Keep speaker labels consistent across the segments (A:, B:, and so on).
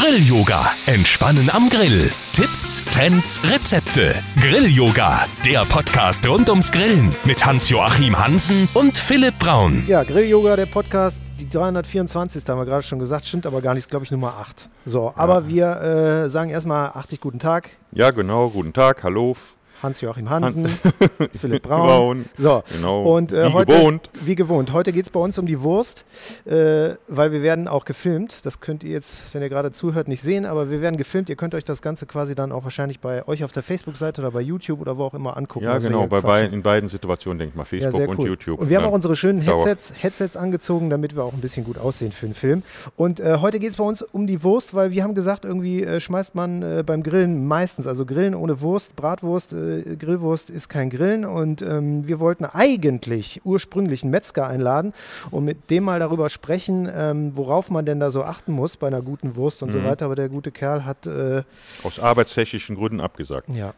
A: Grill-Yoga. Entspannen am Grill. Tipps, Trends, Rezepte. Grill-Yoga. Der Podcast rund ums Grillen mit Hans-Joachim Hansen und Philipp Braun.
B: Ja, Grill-Yoga, der Podcast, die 324. haben wir gerade schon gesagt, stimmt aber gar nicht, glaube ich, Nummer 8. So, aber wir äh, sagen erstmal 80 guten Tag.
C: Ja, genau. Guten Tag. Hallo.
B: Hans-Joachim Hansen, Philipp Braun.
C: Braun.
B: So,
C: Genau.
B: und äh,
C: Wie
B: heute,
C: gewohnt.
B: wie gewohnt. Heute geht es bei uns um die Wurst, äh, weil wir werden auch gefilmt. Das könnt ihr jetzt, wenn ihr gerade zuhört, nicht sehen, aber wir werden gefilmt. Ihr könnt euch das Ganze quasi dann auch wahrscheinlich bei euch auf der Facebook-Seite oder bei YouTube oder wo auch immer angucken.
C: Ja, genau. Bei beiden, in beiden Situationen, denke ich mal.
B: Ja,
C: Facebook und
B: cool.
C: YouTube.
B: Und wir haben
C: Ja.
B: auch unsere schönen. Headsets, Headsets angezogen, damit wir auch ein bisschen gut aussehen für den Film. Und äh, heute geht es bei uns um die Wurst, weil wir haben gesagt, irgendwie äh, schmeißt man äh, beim Grillen meistens, also Grillen ohne Wurst, Bratwurst, äh, Grillwurst ist kein Grillen. Und ähm, wir wollten eigentlich ursprünglich einen Metzger einladen und mit dem mal darüber sprechen, ähm, worauf man denn da so achten muss bei einer guten Wurst und so
C: Mhm.
B: weiter. Aber der gute Kerl hat, äh,
C: Aus arbeitstechnischen Gründen abgesagt.
B: ja,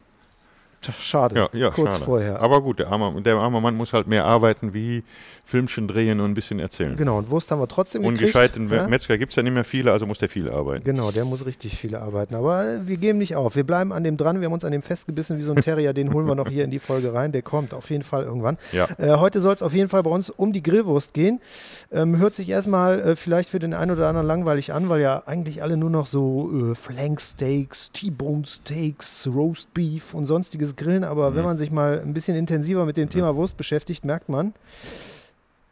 B: schade,
C: Ja, ja,
B: kurz
C: schade.
B: vorher.
C: Aber gut, der arme, der arme Mann muss halt mehr arbeiten wie Filmchen drehen und ein bisschen erzählen.
B: Genau, und Wurst haben wir trotzdem
C: Und
B: gekriegt.
C: gescheiten
B: ja?
C: Metzger gibt es ja nicht mehr viele, also muss der viel arbeiten.
B: Genau, der muss richtig viel arbeiten. Aber äh, wir geben nicht auf. Wir bleiben an dem dran. Wir haben uns an dem festgebissen wie so ein Terrier. Den holen wir noch hier in die Folge rein. Der kommt auf jeden Fall irgendwann.
C: Ja.
B: Äh, heute soll es auf jeden Fall bei uns um die Grillwurst gehen. Ähm, hört sich erstmal äh, vielleicht für den einen oder anderen langweilig an, weil ja eigentlich alle nur noch so äh, Flanksteaks, T-Bone Steaks, Roast Beef und sonstiges grillen. Aber
C: Mhm.
B: wenn man sich mal ein bisschen intensiver mit dem Thema Wurst beschäftigt, merkt man,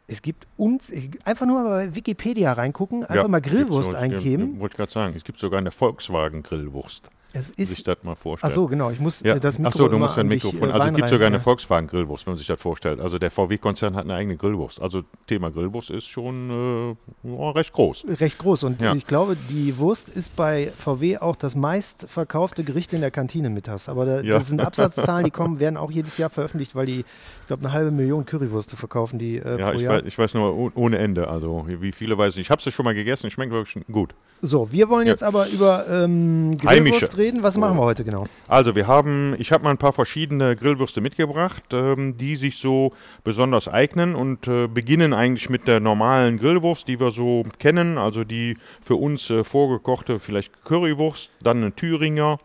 B: es gibt uns, einfach nur mal bei Wikipedia reingucken, einfach
C: Ja,
B: mal Grillwurst eingeben.
C: Wollte gerade sagen, es gibt sogar eine Volkswagen-Grillwurst.
B: Es
C: Sich
B: ist.
C: das mal vorstellen.
B: Ach so, genau. Ich muss
C: Ja.
B: äh, das Mikro
C: Ach so, du musst ein
B: an dich,
C: Mikrofon.
B: äh,
C: Also es gibt sogar eine
B: ja.
C: Volkswagen-Grillwurst, wenn man sich das vorstellt. Also der VW-Konzern hat eine eigene Grillwurst. Also Thema Grillwurst ist schon äh, recht groß.
B: Recht groß. Und
C: Ja.
B: ich glaube, die Wurst ist bei VW auch das meistverkaufte Gericht in der Kantine mittags. Aber da, das sind Absatzzahlen, die kommen, werden auch jedes Jahr veröffentlicht, weil die, ich glaube, eine halbe Million Currywürste verkaufen die äh,
C: Ja,
B: pro
C: ich
B: Jahr.
C: weiß, ich weiß nur oh- ohne Ende. Also wie viele weiß ich. Ich habe es schon mal gegessen. Schmeckt wirklich gut.
B: So, wir wollen jetzt aber über ähm, Grillwurst
C: Heimische.
B: Reden. Was machen wir heute genau?
C: Also wir haben, ich habe mal ein paar verschiedene Grillwürste mitgebracht, ähm, die sich so besonders eignen und äh, beginnen eigentlich mit der normalen Grillwurst, die wir so kennen, also die für uns äh, vorgekochte vielleicht Currywurst, dann eine Thüringer,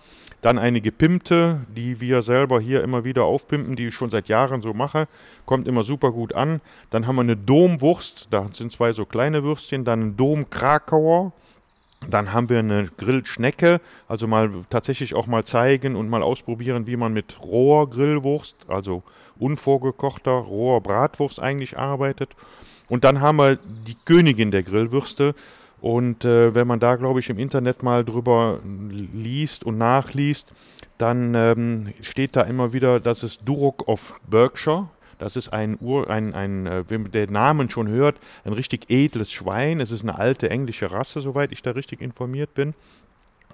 C: dann eine gepimpte, die wir selber hier immer wieder aufpimpen, die ich schon seit Jahren so mache, kommt immer super gut an. Dann haben wir eine Domwurst, da sind zwei so kleine Würstchen, dann ein Dom-Krakauer, dann haben wir eine Grillschnecke, also mal tatsächlich auch mal zeigen und mal ausprobieren, wie man mit roher Grillwurst, also unvorgekochter roher Bratwurst eigentlich arbeitet. Und dann haben wir die Königin der Grillwürste. Und äh, wenn man da, glaube ich, im Internet mal drüber liest und nachliest, dann ähm, steht da immer wieder, dass es Duroc of Berkshire. Das ist ein Ur, ein, ein, äh, wenn den Namen schon hört, ein richtig edles Schwein. Es ist eine alte englische Rasse, soweit ich da richtig informiert bin.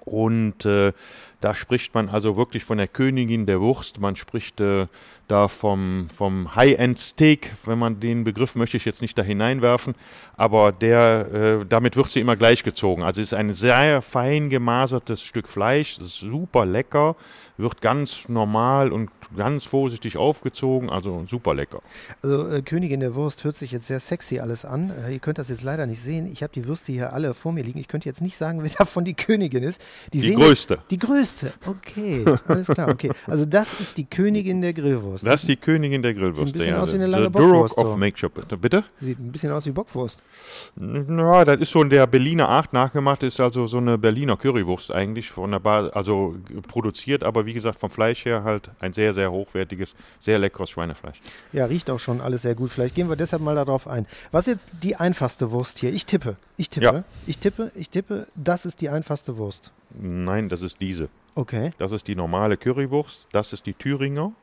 C: Und äh, da spricht man also wirklich von der Königin der Wurst. Man spricht äh, da vom, vom High-End-Steak, wenn man den Begriff möchte ich jetzt nicht da hineinwerfen, aber der, äh, damit wird sie immer gleichgezogen. Also es ist ein sehr fein gemasertes Stück Fleisch, super lecker, wird ganz normal und ganz vorsichtig aufgezogen, also super lecker.
B: Also äh, Königin der Wurst hört sich jetzt sehr sexy alles an. Äh, ihr könnt das jetzt leider nicht sehen. Ich habe die Würste hier alle vor mir liegen. Ich könnte jetzt nicht sagen, wer davon die Königin ist.
C: Die
B: sehen
C: größte.
B: Jetzt, die größte. Okay, alles klar. Okay, also das ist die Königin der Grillwurst.
C: Das ist die Königin der Grillwurst.
B: bisschen
C: ja.
B: aus wie eine lange Bockwurst,
C: of. Makeup. Bitte?
B: Sieht ein bisschen aus wie Bockwurst.
C: Ja, das ist in der Berliner Art nachgemacht, ist also so eine Berliner Currywurst eigentlich von der Bar, also produziert, aber wie gesagt vom Fleisch her halt ein sehr, sehr hochwertiges, sehr leckeres Schweinefleisch.
B: Ja, riecht auch schon alles sehr gut. Vielleicht gehen wir deshalb mal darauf ein. Was ist jetzt die einfachste Wurst hier? Ich tippe. Ich tippe.
C: Ja.
B: Ich tippe. Ich tippe. Das ist die einfachste Wurst.
C: Nein, das ist diese.
B: Okay.
C: Das ist die normale Currywurst, das ist die Thüringer.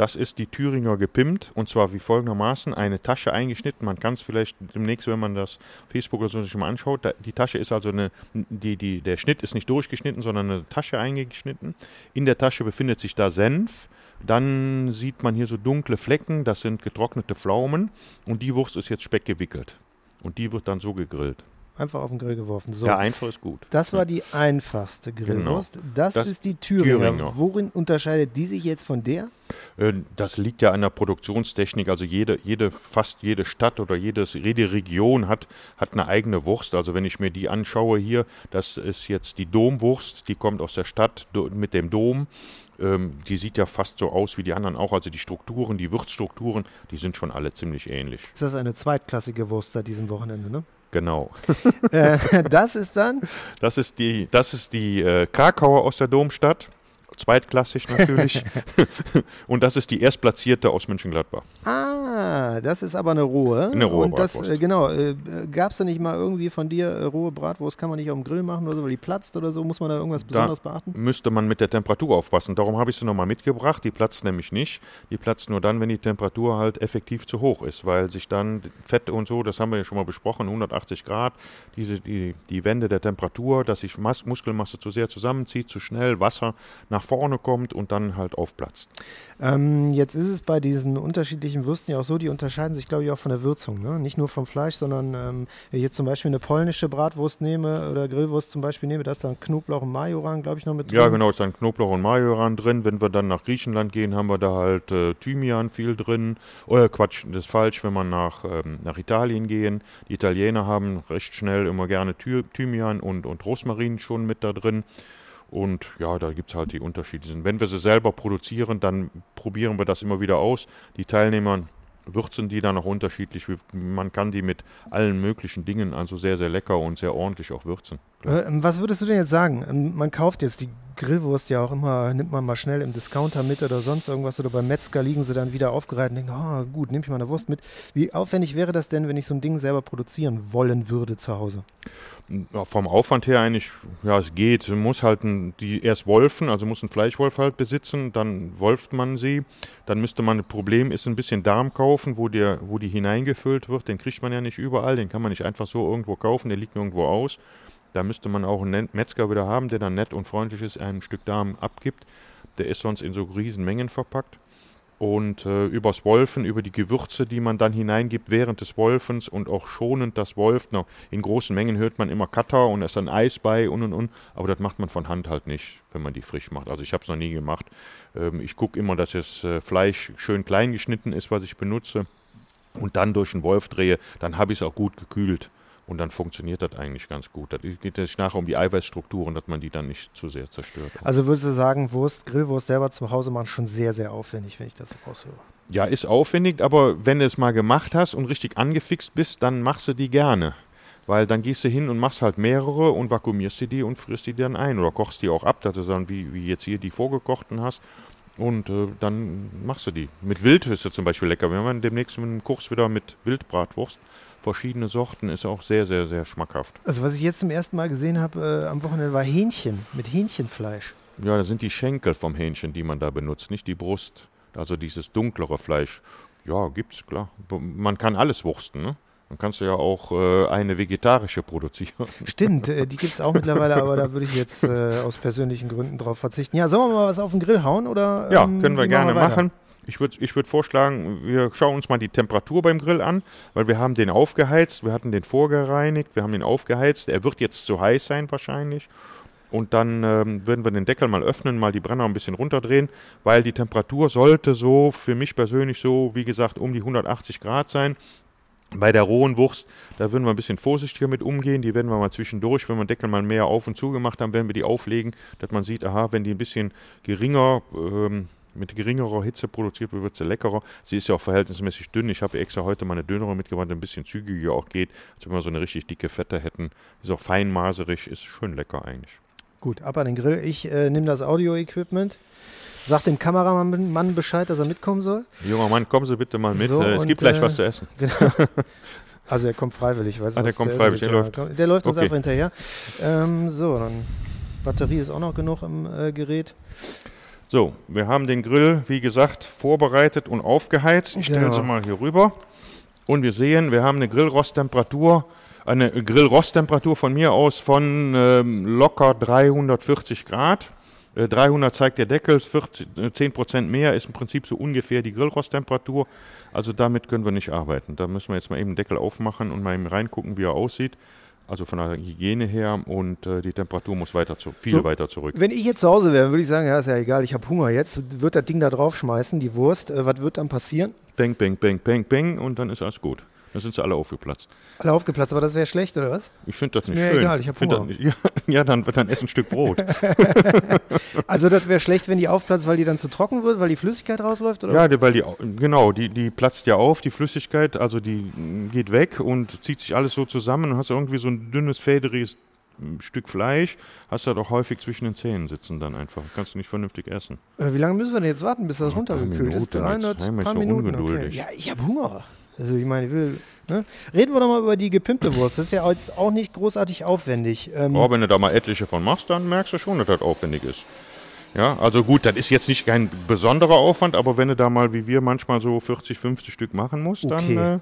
C: Das ist die Thüringer gepimpt und zwar wie folgendermaßen: eine Tasche eingeschnitten. Man kann es vielleicht demnächst, wenn man das Facebook oder so sich mal anschaut, da, die Tasche ist also eine, die, die, der Schnitt ist nicht durchgeschnitten, sondern eine Tasche eingeschnitten. In der Tasche befindet sich da Senf. Dann sieht man hier so dunkle Flecken, das sind getrocknete Pflaumen und die Wurst ist jetzt speckgewickelt. Und die wird dann so gegrillt.
B: Einfach auf den Grill geworfen. So.
C: Ja, einfach ist gut.
B: Das war die einfachste Grillwurst. Das,
C: Das-
B: ist die Thüringer.
C: Thüringer.
B: Worin unterscheidet die sich jetzt von der?
C: Äh, Das liegt ja an der Produktionstechnik. Also jede, jede, fast jede Stadt oder jedes, jede Region hat, hat eine eigene Wurst. Also wenn ich mir die anschaue hier, das ist jetzt die Domwurst, die kommt aus der Stadt mit dem Dom. Ähm, die sieht ja fast so aus wie die anderen auch. Also die Strukturen, die Würzstrukturen, die sind schon alle ziemlich ähnlich.
B: Ist das eine zweitklassige Wurst seit diesem Wochenende, ne?
C: Genau.
B: äh, das ist dann,
C: Das ist die, das ist die äh, Krakauer aus der Domstadt. Zweitklassig natürlich. Und das ist die Erstplatzierte aus München-Gladbach.
B: ah, das ist aber eine rohe.
C: Eine rohe
B: Und das,
C: Bratwurst.
B: äh, genau, äh, gab es da nicht mal irgendwie von dir äh, rohe Bratwurst, kann man nicht auf dem Grill machen oder so, weil die platzt oder so? Muss man da irgendwas besonders beachten?
C: müsste man mit der Temperatur aufpassen. Darum habe ich sie nochmal mitgebracht. Die platzt nämlich nicht. Die platzt nur dann, wenn die Temperatur halt effektiv zu hoch ist, weil sich dann Fett und so, das haben wir ja schon mal besprochen, 180 Grad, diese, die, die Wende der Temperatur, dass sich Mas Muskelmasse zu sehr zusammenzieht, zu schnell Wasser nach vorne kommt und dann halt aufplatzt.
B: Ähm, jetzt ist es bei diesen unterschiedlichen Würsten ja auch so, die unterscheiden sich, glaube ich, auch von der Würzung. Ne? Nicht nur vom Fleisch, sondern ähm, wenn ich jetzt zum Beispiel eine polnische Bratwurst nehme oder Grillwurst zum Beispiel nehme, da ist dann Knoblauch und Majoran, glaube ich, noch mit drin.
C: Ja, genau, ist dann Knoblauch und Majoran drin. Wenn wir dann nach Griechenland gehen, haben wir da halt äh, Thymian viel drin. Oder Quatsch, das ist falsch, wenn wir nach, ähm, nach Italien gehen. Die Italiener haben recht schnell immer gerne Thy Thymian und, und Rosmarin schon mit da drin. Und ja, da gibt es halt die Unterschiede. Wenn wir sie selber produzieren, dann probieren wir das immer wieder aus. Die Teilnehmer würzen die dann auch unterschiedlich. Man kann die mit allen möglichen Dingen also sehr, sehr lecker und sehr ordentlich auch würzen.
B: Äh, was würdest du denn jetzt sagen? Ähm, Man kauft jetzt die Grillwurst ja auch immer, nimmt man mal schnell im Discounter mit oder sonst irgendwas oder beim Metzger liegen sie dann wieder aufgereiht und denken, ah gut, nehme ich mal eine Wurst mit. Wie aufwendig wäre das denn, wenn ich so ein Ding selber produzieren wollen würde zu Hause?
C: Ja, vom Aufwand her eigentlich, ja, es geht. Man muss halt ein, die erst wolfen, also muss ein Fleischwolf halt besitzen, dann wolft man sie. Dann müsste man, Problem ist, ein bisschen Darm kaufen, wo, der, wo die hineingefüllt wird. Den kriegt man ja nicht überall, den kann man nicht einfach so irgendwo kaufen, der liegt nirgendwo aus. Da müsste man auch einen Metzger wieder haben, der dann nett und freundlich ist, einem ein Stück Darm abgibt. Der ist sonst in so riesen Mengen verpackt. Und äh, übers Wolfen, über die Gewürze, die man dann hineingibt während des Wolfens und auch schonend das Wolft. Na, in großen Mengen hört man immer Cutter und ist dann Eis bei und und und. Aber das macht man von Hand halt nicht, wenn man die frisch macht. Also ich habe es noch nie gemacht. Ähm, ich gucke immer, dass das äh, Fleisch schön klein geschnitten ist, was ich benutze. Und dann durch den Wolf drehe, dann habe ich es auch gut gekühlt. Und dann funktioniert das eigentlich ganz gut. Da geht es nachher um die Eiweißstrukturen, dass man die dann nicht zu sehr zerstört.
B: Also würdest du sagen, Wurst, Grillwurst selber zu Hause machen, schon sehr, sehr aufwendig, wenn ich das so raushöre.
C: Ja, ist aufwendig, aber wenn du es mal gemacht hast und richtig angefixt bist, dann machst du die gerne. Weil dann gehst du hin und machst halt mehrere und vakuumierst die, die und frisst die dann ein. Oder kochst die auch ab, dass du dann wie, wie jetzt hier die vorgekochten hast. Und äh, dann machst du die. Mit Wild ist es zum Beispiel lecker. Wir haben demnächst einen Kurs wieder mit Wildbratwurst. Verschiedene Sorten ist auch sehr, sehr, sehr schmackhaft.
B: Also was ich jetzt zum ersten Mal gesehen habe äh, am Wochenende war Hähnchen mit Hähnchenfleisch.
C: Ja, das sind die Schenkel vom Hähnchen, die man da benutzt, nicht die Brust. Also dieses dunklere Fleisch. Ja, gibt's, klar. Man kann alles wursten, ne? Dann kannst du ja auch äh, eine vegetarische produzieren.
B: Stimmt, äh, die gibt es auch mittlerweile, aber da würde ich jetzt äh, aus persönlichen Gründen drauf verzichten. Ja, sollen wir mal was auf den Grill hauen? Oder,
C: Ja,
B: ähm,
C: können wir gerne
B: weiter?
C: machen. Ich würde ich würd vorschlagen, wir schauen uns mal die Temperatur beim Grill an, weil wir haben den aufgeheizt, wir hatten den vorgereinigt, wir haben den aufgeheizt. Er wird jetzt zu heiß sein wahrscheinlich. Und dann ähm, würden wir den Deckel mal öffnen, mal die Brenner ein bisschen runterdrehen, weil die Temperatur sollte so für mich persönlich so, wie gesagt, um die 180 Grad sein. Bei der rohen Wurst, da würden wir ein bisschen vorsichtiger mit umgehen. Die werden wir mal zwischendurch, wenn wir den Deckel mal mehr auf und zu gemacht haben, werden wir die auflegen, dass man sieht, aha, wenn die ein bisschen geringer, ähm, mit geringerer Hitze produziert wird, wird sie leckerer. Sie ist ja auch verhältnismäßig dünn. Ich habe extra heute mal eine dünnere mitgebracht, die ein bisschen zügiger auch geht, als wenn wir so eine richtig dicke Fette hätten. Ist auch feinmaserig, ist schön lecker eigentlich.
B: Gut, ab an den Grill. Ich äh, nehme das Audio-Equipment. Sag dem Kameramann Mann Bescheid, dass er mitkommen soll.
C: Junger Mann, kommen Sie bitte mal mit.
B: So,
C: äh, es gibt gleich
B: äh,
C: was zu essen.
B: Also er kommt freiwillig, weiß
C: Ah, der kommt freiwillig, der läuft.
B: Der läuft uns
C: Okay.
B: einfach hinterher. Ähm, so, dann Batterie ist auch noch genug im äh, Gerät.
C: So, wir haben den Grill, wie gesagt, vorbereitet und aufgeheizt. Ich stelle
B: Genau.
C: sie mal hier rüber. Und wir sehen, wir haben eine Grillrosttemperatur, eine Grillrosttemperatur von mir aus von ähm, locker 340 Grad. Äh, 300 zeigt der Deckel, 40, äh, 10% mehr ist im Prinzip so ungefähr die Grillrosttemperatur. Also damit können wir nicht arbeiten. Da müssen wir jetzt mal eben den Deckel aufmachen und mal eben reingucken, wie er aussieht. Also von der Hygiene her und äh, die Temperatur muss weiter zu, viel
B: So,
C: weiter zurück.
B: Wenn ich jetzt zu Hause wäre, würde ich sagen, ja, ist ja egal, ich habe Hunger jetzt. Wird das Ding da draufschmeißen, die Wurst. Äh, was wird dann passieren?
C: Bang, bang, bang, bang, bang und dann ist alles gut. Dann sind sie alle aufgeplatzt.
B: Alle aufgeplatzt, aber das wäre schlecht, oder was?
C: Ich finde das nicht
B: Mir
C: schön.
B: egal, ich hab
C: Find das
B: Hunger.
C: nicht- Ja, ja, dann, dann ess ein Stück Brot.
B: Also das wäre schlecht, wenn die aufplatzt, weil die dann zu trocken wird, weil die Flüssigkeit rausläuft? Oder?
C: Ja, die- weil die, au- genau, die, die platzt ja auf, die Flüssigkeit, also die mm, geht weg und zieht sich alles so zusammen und hast irgendwie so ein dünnes, federiges mm, Stück Fleisch, hast du doch häufig zwischen den Zähnen sitzen dann einfach. Kannst du nicht vernünftig essen.
B: Äh, wie lange müssen wir denn jetzt warten, bis das runtergekühlt ist?
C: Minuten jetzt.
B: 300
C: Einmal ist
B: paar Minuten. Okay.
C: ungeduldig.
B: Ja, ich habe Hunger. Also ich meine, ich will. Ne? Reden wir doch mal über die gepimpte Wurst. Das ist ja jetzt auch nicht großartig aufwendig. Ähm,
C: Aber wenn du da mal etliche von machst, dann merkst du schon, dass das aufwendig ist. Ja, also gut, das ist jetzt nicht kein besonderer Aufwand, aber wenn du da mal wie wir manchmal so 40, 50 Stück machen musst,
B: Okay.
C: dann äh,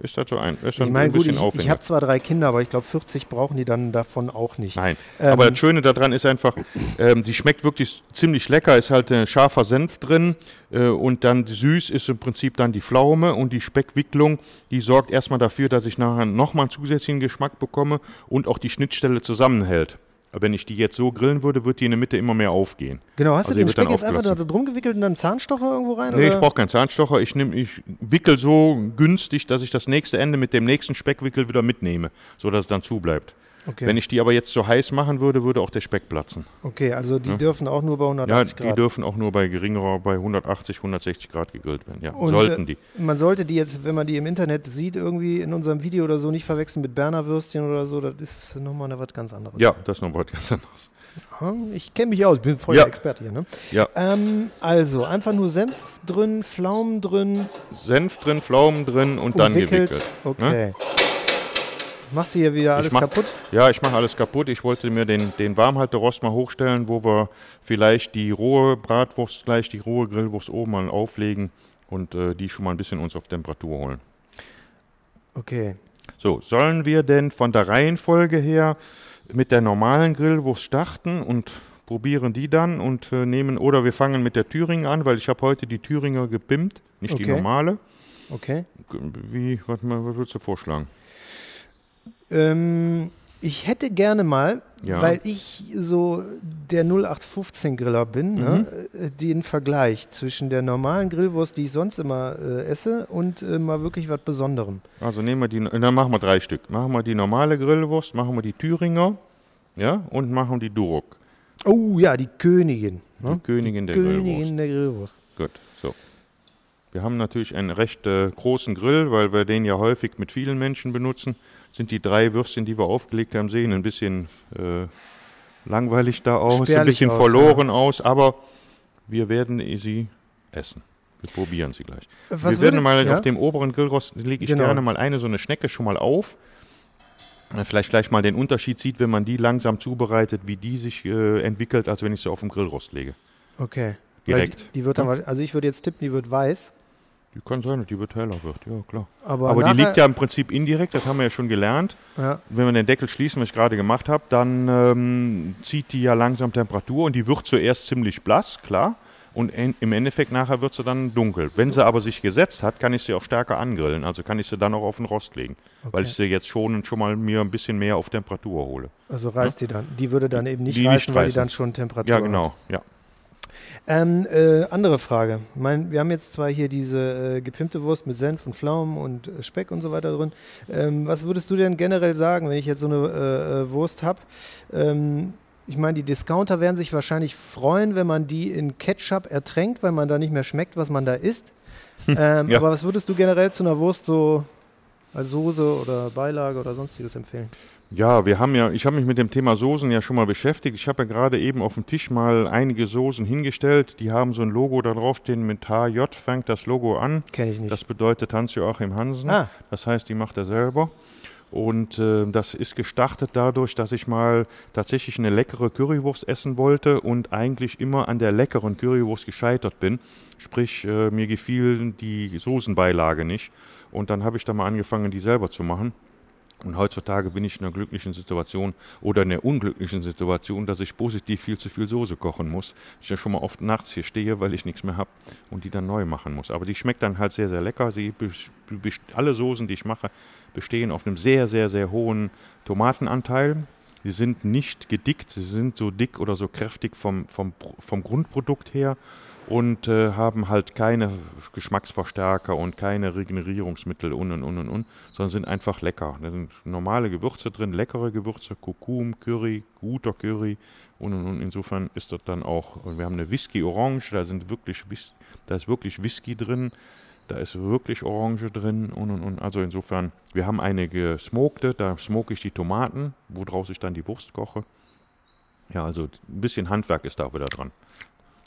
C: ist das so ein, ist schon
B: ich meine,
C: ein
B: gut,
C: bisschen
B: ich,
C: aufwendig.
B: ich habe zwar drei Kinder, aber ich glaube, 40 brauchen die dann davon auch nicht.
C: Nein,
B: Ähm,
C: aber das Schöne daran ist einfach, ähm, die schmeckt wirklich ziemlich lecker, ist halt ein scharfer Senf drin äh, und dann süß ist im Prinzip dann die Pflaume und die Speckwicklung, die sorgt erstmal dafür, dass ich nachher nochmal einen zusätzlichen Geschmack bekomme und auch die Schnittstelle zusammenhält. Aber Wenn ich die jetzt so grillen würde, wird die in der Mitte immer mehr aufgehen.
B: Genau, hast
C: Also
B: du den Speck jetzt einfach da drum gewickelt und dann Zahnstocher irgendwo rein?
C: Nee,
B: oder?
C: ich brauche keinen Zahnstocher. Ich, nehm, ich wickel so günstig, dass ich das nächste Ende mit dem nächsten Speckwickel wieder mitnehme, sodass es dann zubleibt.
B: Okay.
C: Wenn ich die aber jetzt so heiß machen würde, würde auch der Speck platzen.
B: okay, also die
C: Ja.
B: dürfen auch nur bei
C: Ja,
B: 180
C: die
B: Grad.
C: dürfen auch nur bei geringerer, bei 180, 160 Grad gegrillt werden. Ja,
B: Und,
C: sollten
B: äh,
C: die.
B: Man sollte die jetzt, wenn man die im Internet sieht, irgendwie in unserem Video oder so nicht verwechseln mit Berner Würstchen oder so. Das ist nochmal was ganz anderes.
C: Ja, das ist noch was ganz anderes.
B: Aha, Ich kenne mich aus, ich bin voll
C: Ja.
B: Experte hier. Ne?
C: Ja,
B: Ähm, also, einfach nur Senf drin, Pflaumen drin,
C: Senf drin, Pflaumen drin und dann
B: umwickelt.
C: gewickelt.
B: Okay. Machst du hier wieder alles
C: mach-
B: kaputt?
C: Ja, ich mache alles kaputt. Ich wollte mir den, den Warmhalterost mal hochstellen, wo wir vielleicht die rohe Bratwurst, gleich die rohe Grillwurst oben mal auflegen und äh, die schon mal ein bisschen uns auf Temperatur holen.
B: Okay.
C: So, sollen wir denn von der Reihenfolge her mit der normalen Grillwurst starten und probieren die dann und äh, nehmen, oder wir fangen mit der Thüringer an, weil ich habe heute die Thüringer gepimpt, nicht die
B: Okay.
C: normale.
B: Okay.
C: Wie, was, mal- was würdest du vorschlagen?
B: Ähm, ich hätte gerne mal,
C: Ja.
B: weil ich so der 0815 Griller bin, ne,
C: Mhm.
B: äh, den Vergleich zwischen der normalen Grillwurst, die ich sonst immer äh, esse, und äh, mal wirklich was Besonderem.
C: Also nehmen wir die, dann machen wir drei Stück. Machen wir die normale Grillwurst, machen wir die Thüringer, ja, und machen die Durok,
B: Oh ja, die Königin. Ne?
C: die Königin der Grillwurst.
B: Königin der Grillwurst.
C: Gut, so. Wir haben natürlich einen recht äh, großen Grill, weil wir den ja häufig mit vielen Menschen benutzen. Sind die drei Würstchen, die wir aufgelegt haben, sehen ein bisschen äh, langweilig da aus, ein
B: Spärlich
C: bisschen
B: aus,
C: verloren aus, aber wir werden sie essen. Wir probieren sie gleich.
B: Was
C: wir werden mal
B: ja?
C: auf dem oberen Grillrost lege ich
B: Genau.
C: gerne mal eine so eine Schnecke schon mal auf. Vielleicht gleich mal den Unterschied sieht, wenn man die langsam zubereitet, wie die sich äh, entwickelt, als wenn ich sie auf dem Grillrost lege.
B: Okay.
C: Direkt.
B: Die, die wird dann, also ich würde jetzt tippen, die wird weiß.
C: Die kann sein, dass die heller wird, ja klar.
B: Aber,
C: Aber die liegt ja im Prinzip indirekt, das haben wir ja schon gelernt.
B: Ja,
C: Wenn wir den Deckel schließen, was ich gerade gemacht habe, dann ähm, zieht die ja langsam Temperatur und die wird zuerst ziemlich blass, klar. Und im Endeffekt nachher wird sie dann dunkel. Wenn sie aber sich gesetzt hat, kann ich sie auch stärker angrillen. Also kann ich sie dann auch auf den Rost legen. Weil
B: Okay.
C: ich sie jetzt schon und schon mal mir ein bisschen mehr auf Temperatur hole.
B: also reißt die dann. Die würde dann eben nicht
C: Die nicht
B: reißen, weil die
C: reißen.
B: dann schon Temperatur
C: Ja,
B: hat.
C: genau. Ja.
B: Ähm, äh, andere Frage. Mein, wir haben jetzt zwar hier diese äh, gepimpte Wurst mit Senf und Pflaumen und äh, Speck und so weiter drin. Ähm, was würdest du denn generell sagen, wenn ich jetzt so eine äh, äh, Wurst habe? Ähm, ich meine, die Discounter werden sich wahrscheinlich freuen, wenn man die in Ketchup ertränkt, weil man da nicht mehr schmeckt, was man da isst. ähm,
C: Ja.
B: Aber was würdest du generell zu einer Wurst so als Soße oder Beilage oder sonstiges empfehlen?
C: Ja, wir haben ja, ich habe mich mit dem Thema Soßen ja schon mal beschäftigt. Ich habe ja gerade eben auf dem Tisch mal einige Soßen hingestellt. Die haben so ein Logo da draufstehen mit HJ, fängt das Logo an.
B: Kenne ich nicht.
C: Das bedeutet Hans-Joachim Hansen.
B: Ah.
C: Das heißt, die macht er selber. Und äh, das ist gestartet dadurch, dass ich mal tatsächlich eine leckere Currywurst essen wollte und eigentlich immer an der leckeren Currywurst gescheitert bin. Sprich, äh, mir gefiel die Soßenbeilage nicht. Und dann habe ich da mal angefangen, die selber zu machen. Und heutzutage bin ich in einer glücklichen Situation oder in einer unglücklichen Situation, dass ich positiv viel zu viel Soße kochen muss. Ich ja schon mal oft nachts hier stehe, weil ich nichts mehr habe und die dann neu machen muss. Aber die schmeckt dann halt sehr, sehr lecker. Sie alle Soßen, die ich mache, bestehen auf einem sehr, sehr, sehr hohen Tomatenanteil. Sie sind nicht gedickt, sie sind so dick oder so kräftig vom, vom, vom Grundprodukt her und äh, haben halt keine Geschmacksverstärker und keine Regenerierungsmittel und und und und, und sondern sind einfach lecker. Da sind normale Gewürze drin, leckere Gewürze, Kurkum, Curry, guter Curry und und und. Insofern ist das dann auch, wir haben eine Whisky Orange, da sind wirklich, da ist wirklich Whisky drin, da ist wirklich Orange drin und und und. Also insofern, wir haben eine gesmokte, da smoke ich die Tomaten, woraus ich dann die Wurst koche. Ja, also ein bisschen Handwerk ist da wieder dran.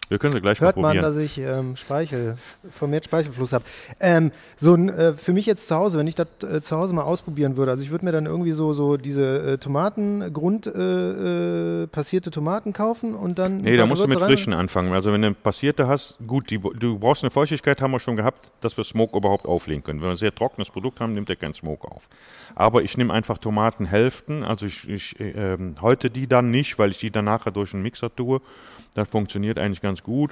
C: Wir können sie gleich
B: Hört
C: mal probieren.
B: man, dass ich ähm, Speichel, vermehrt Speichelfluss habe. Ähm, so ein, äh, für mich jetzt zu Hause, wenn ich das äh, zu Hause mal ausprobieren würde, also ich würde mir dann irgendwie so, so diese äh, Tomaten, Grund äh, äh, passierte Tomaten kaufen und dann.
C: Nee, da musst du mit frischen anfangen. Also wenn du passierte hast, gut, die, du brauchst eine Feuchtigkeit, haben wir schon gehabt, dass wir Smoke überhaupt auflegen können. Wenn wir ein sehr trockenes Produkt haben, nimmt er keinen Smoke auf. Aber ich nehme einfach Tomatenhälften, also ich, ich äh, häute die dann nicht, weil ich die dann nachher durch einen Mixer tue das funktioniert eigentlich ganz gut.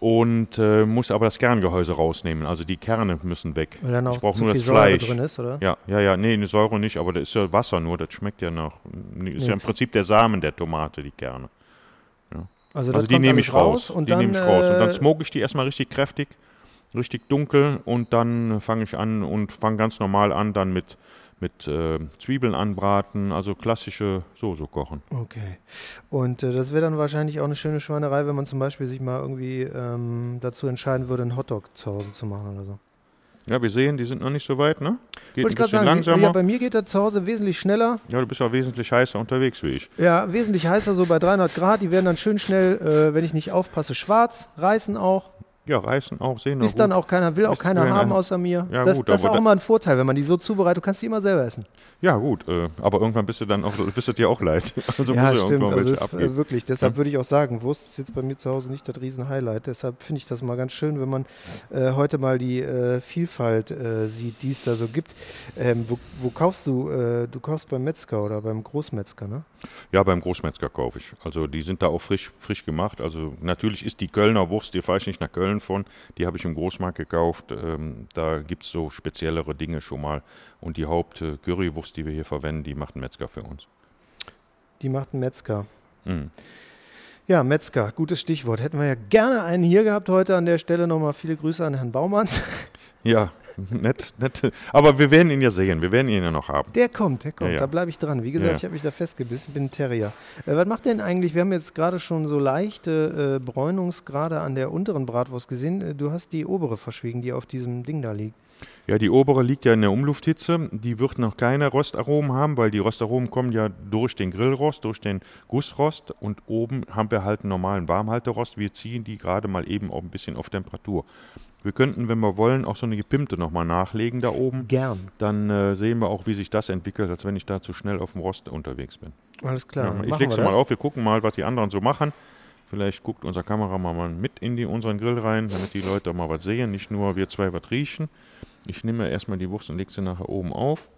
C: Und äh, muss aber das Kerngehäuse rausnehmen. Also die Kerne müssen weg.
B: Weil dann auch
C: ich brauche nur das
B: Säure
C: Fleisch.
B: drin ist, oder?
C: Ja, ja, ja. Nee, eine Säure nicht, aber das ist ja Wasser nur. Das schmeckt ja nach. Ist
B: Nix.
C: ja im Prinzip der Samen der Tomate, die Kerne.
B: Also,
C: Also
B: das
C: die nehme ich raus.
B: Und
C: die
B: dann,
C: nehme ich raus. Und dann
B: äh,
C: smoke ich die erstmal richtig kräftig, richtig dunkel. Und dann fange ich an und fange ganz normal an, dann mit, mit äh, Zwiebeln anbraten. Also klassische Soße kochen.
B: Okay. Und äh, das wäre dann wahrscheinlich auch eine schöne Schweinerei, wenn man zum Beispiel sich mal irgendwie ähm, dazu entscheiden würde, einen Hotdog zu Hause zu machen oder so.
C: Ja, wir sehen, die sind noch nicht so weit, ne? Geht
B: Wollte
C: ein bisschen
B: sagen,
C: langsamer.
B: ja, bei mir geht das zu Hause wesentlich schneller.
C: Ja, du bist auch wesentlich heißer unterwegs wie ich.
B: Ja, wesentlich heißer, so bei 300 Grad. Die werden dann schön schnell, äh, wenn ich nicht aufpasse, schwarz, reißen auch.
C: Ja, reißen auch, sehen
B: Ist dann auch keiner, will auch
C: Ist-
B: keiner haben außer mir.
C: Ja,
B: das,
C: gut,
B: das ist auch immer ein Vorteil, wenn man die so zubereitet, du kannst die immer selber essen.
C: Ja, gut, äh, aber irgendwann bist du dann auch, bist du dir auch leid. Also
B: ja,
C: muss
B: stimmt. Also ist,
C: abgeben.
B: äh, wirklich, deshalb
C: Ja.
B: würde ich auch sagen, Wurst ist jetzt bei mir zu Hause nicht das Riesen-Highlight. Deshalb finde ich das mal ganz schön, wenn man äh, heute mal die äh, Vielfalt äh, sieht, die es da so gibt. Ähm, wo, wo kaufst du? Äh, du kaufst beim Metzger oder beim Großmetzger, ne?
C: Ja, beim Großmetzger kaufe ich. Also die sind da auch frisch, frisch gemacht. Also natürlich ist die Kölner Wurst, die fahre ich nicht nach Köln von, die habe ich im Großmarkt gekauft. Ähm, da gibt es so speziellere Dinge schon mal. Und die Haupt-Currywurst, die wir hier verwenden, die macht ein Metzger für uns.
B: Die macht ein Metzger.
C: Mhm.
B: Ja, Metzger, gutes Stichwort. Hätten wir ja gerne einen hier gehabt heute an der Stelle. Nochmal viele Grüße an Herrn Baumanns.
C: Ja, nett, nett. Aber wir werden ihn ja sehen, wir werden ihn ja noch haben.
B: Der kommt, der kommt.
C: Ja, ja.
B: Da bleibe ich dran. Wie gesagt,
C: Ja.
B: ich habe mich da festgebissen, bin ein Terrier. Äh, was macht denn eigentlich? Wir haben jetzt gerade schon so leichte äh, Bräunungsgrade an der unteren Bratwurst gesehen. Äh, Du hast die obere verschwiegen, die auf diesem Ding da liegt.
C: Ja, die obere liegt ja in der Umlufthitze. Die wird noch keine Rostaromen haben, weil die Rostaromen kommen ja durch den Grillrost, durch den Gussrost. Und oben haben wir halt einen normalen Warmhalterost. Wir ziehen die gerade mal eben auch ein bisschen auf Temperatur. Wir könnten, wenn wir wollen, auch so eine gepimpte nochmal nachlegen da oben.
B: Gern.
C: Dann äh, sehen wir auch, wie sich das entwickelt, als wenn ich da zu schnell auf dem Rost unterwegs bin.
B: Alles klar.
C: Ja, ich lege sie mal auf, wir gucken mal, was die anderen so machen. Vielleicht guckt unser Kameramann mal mit in die, unseren Grill rein, damit die Leute mal was sehen, nicht nur wir zwei was riechen. Ich nehme erstmal die Wurst und lege sie nachher oben auf.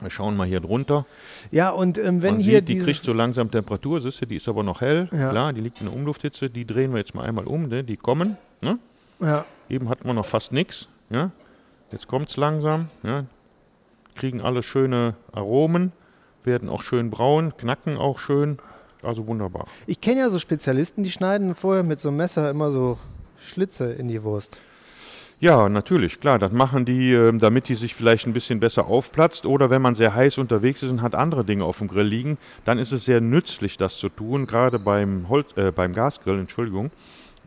C: Wir schauen mal hier drunter.
B: Ja, und ähm, wenn
C: Man
B: hier
C: sieht, die kriegt so langsam Temperatur, siehst du, die ist aber noch hell.
B: Ja.
C: Klar, die liegt in der Umlufthitze, die drehen wir jetzt mal einmal um, ne? die kommen. Ne?
B: ja,
C: Eben hatten wir noch fast nichts. Ja? Jetzt kommt es langsam. Ja? Kriegen alle schöne Aromen, werden auch schön braun, knacken auch schön. Also wunderbar.
B: ich kenne ja so Spezialisten, die schneiden vorher mit so einem Messer immer so Schlitze in die Wurst.
C: Ja, natürlich, klar. Das machen die, ähm, damit die sich vielleicht ein bisschen besser aufplatzt. Oder wenn man sehr heiß unterwegs ist und hat andere Dinge auf dem Grill liegen, dann ist es sehr nützlich, das zu tun. Gerade beim, Holz, äh, beim Gasgrill, Entschuldigung.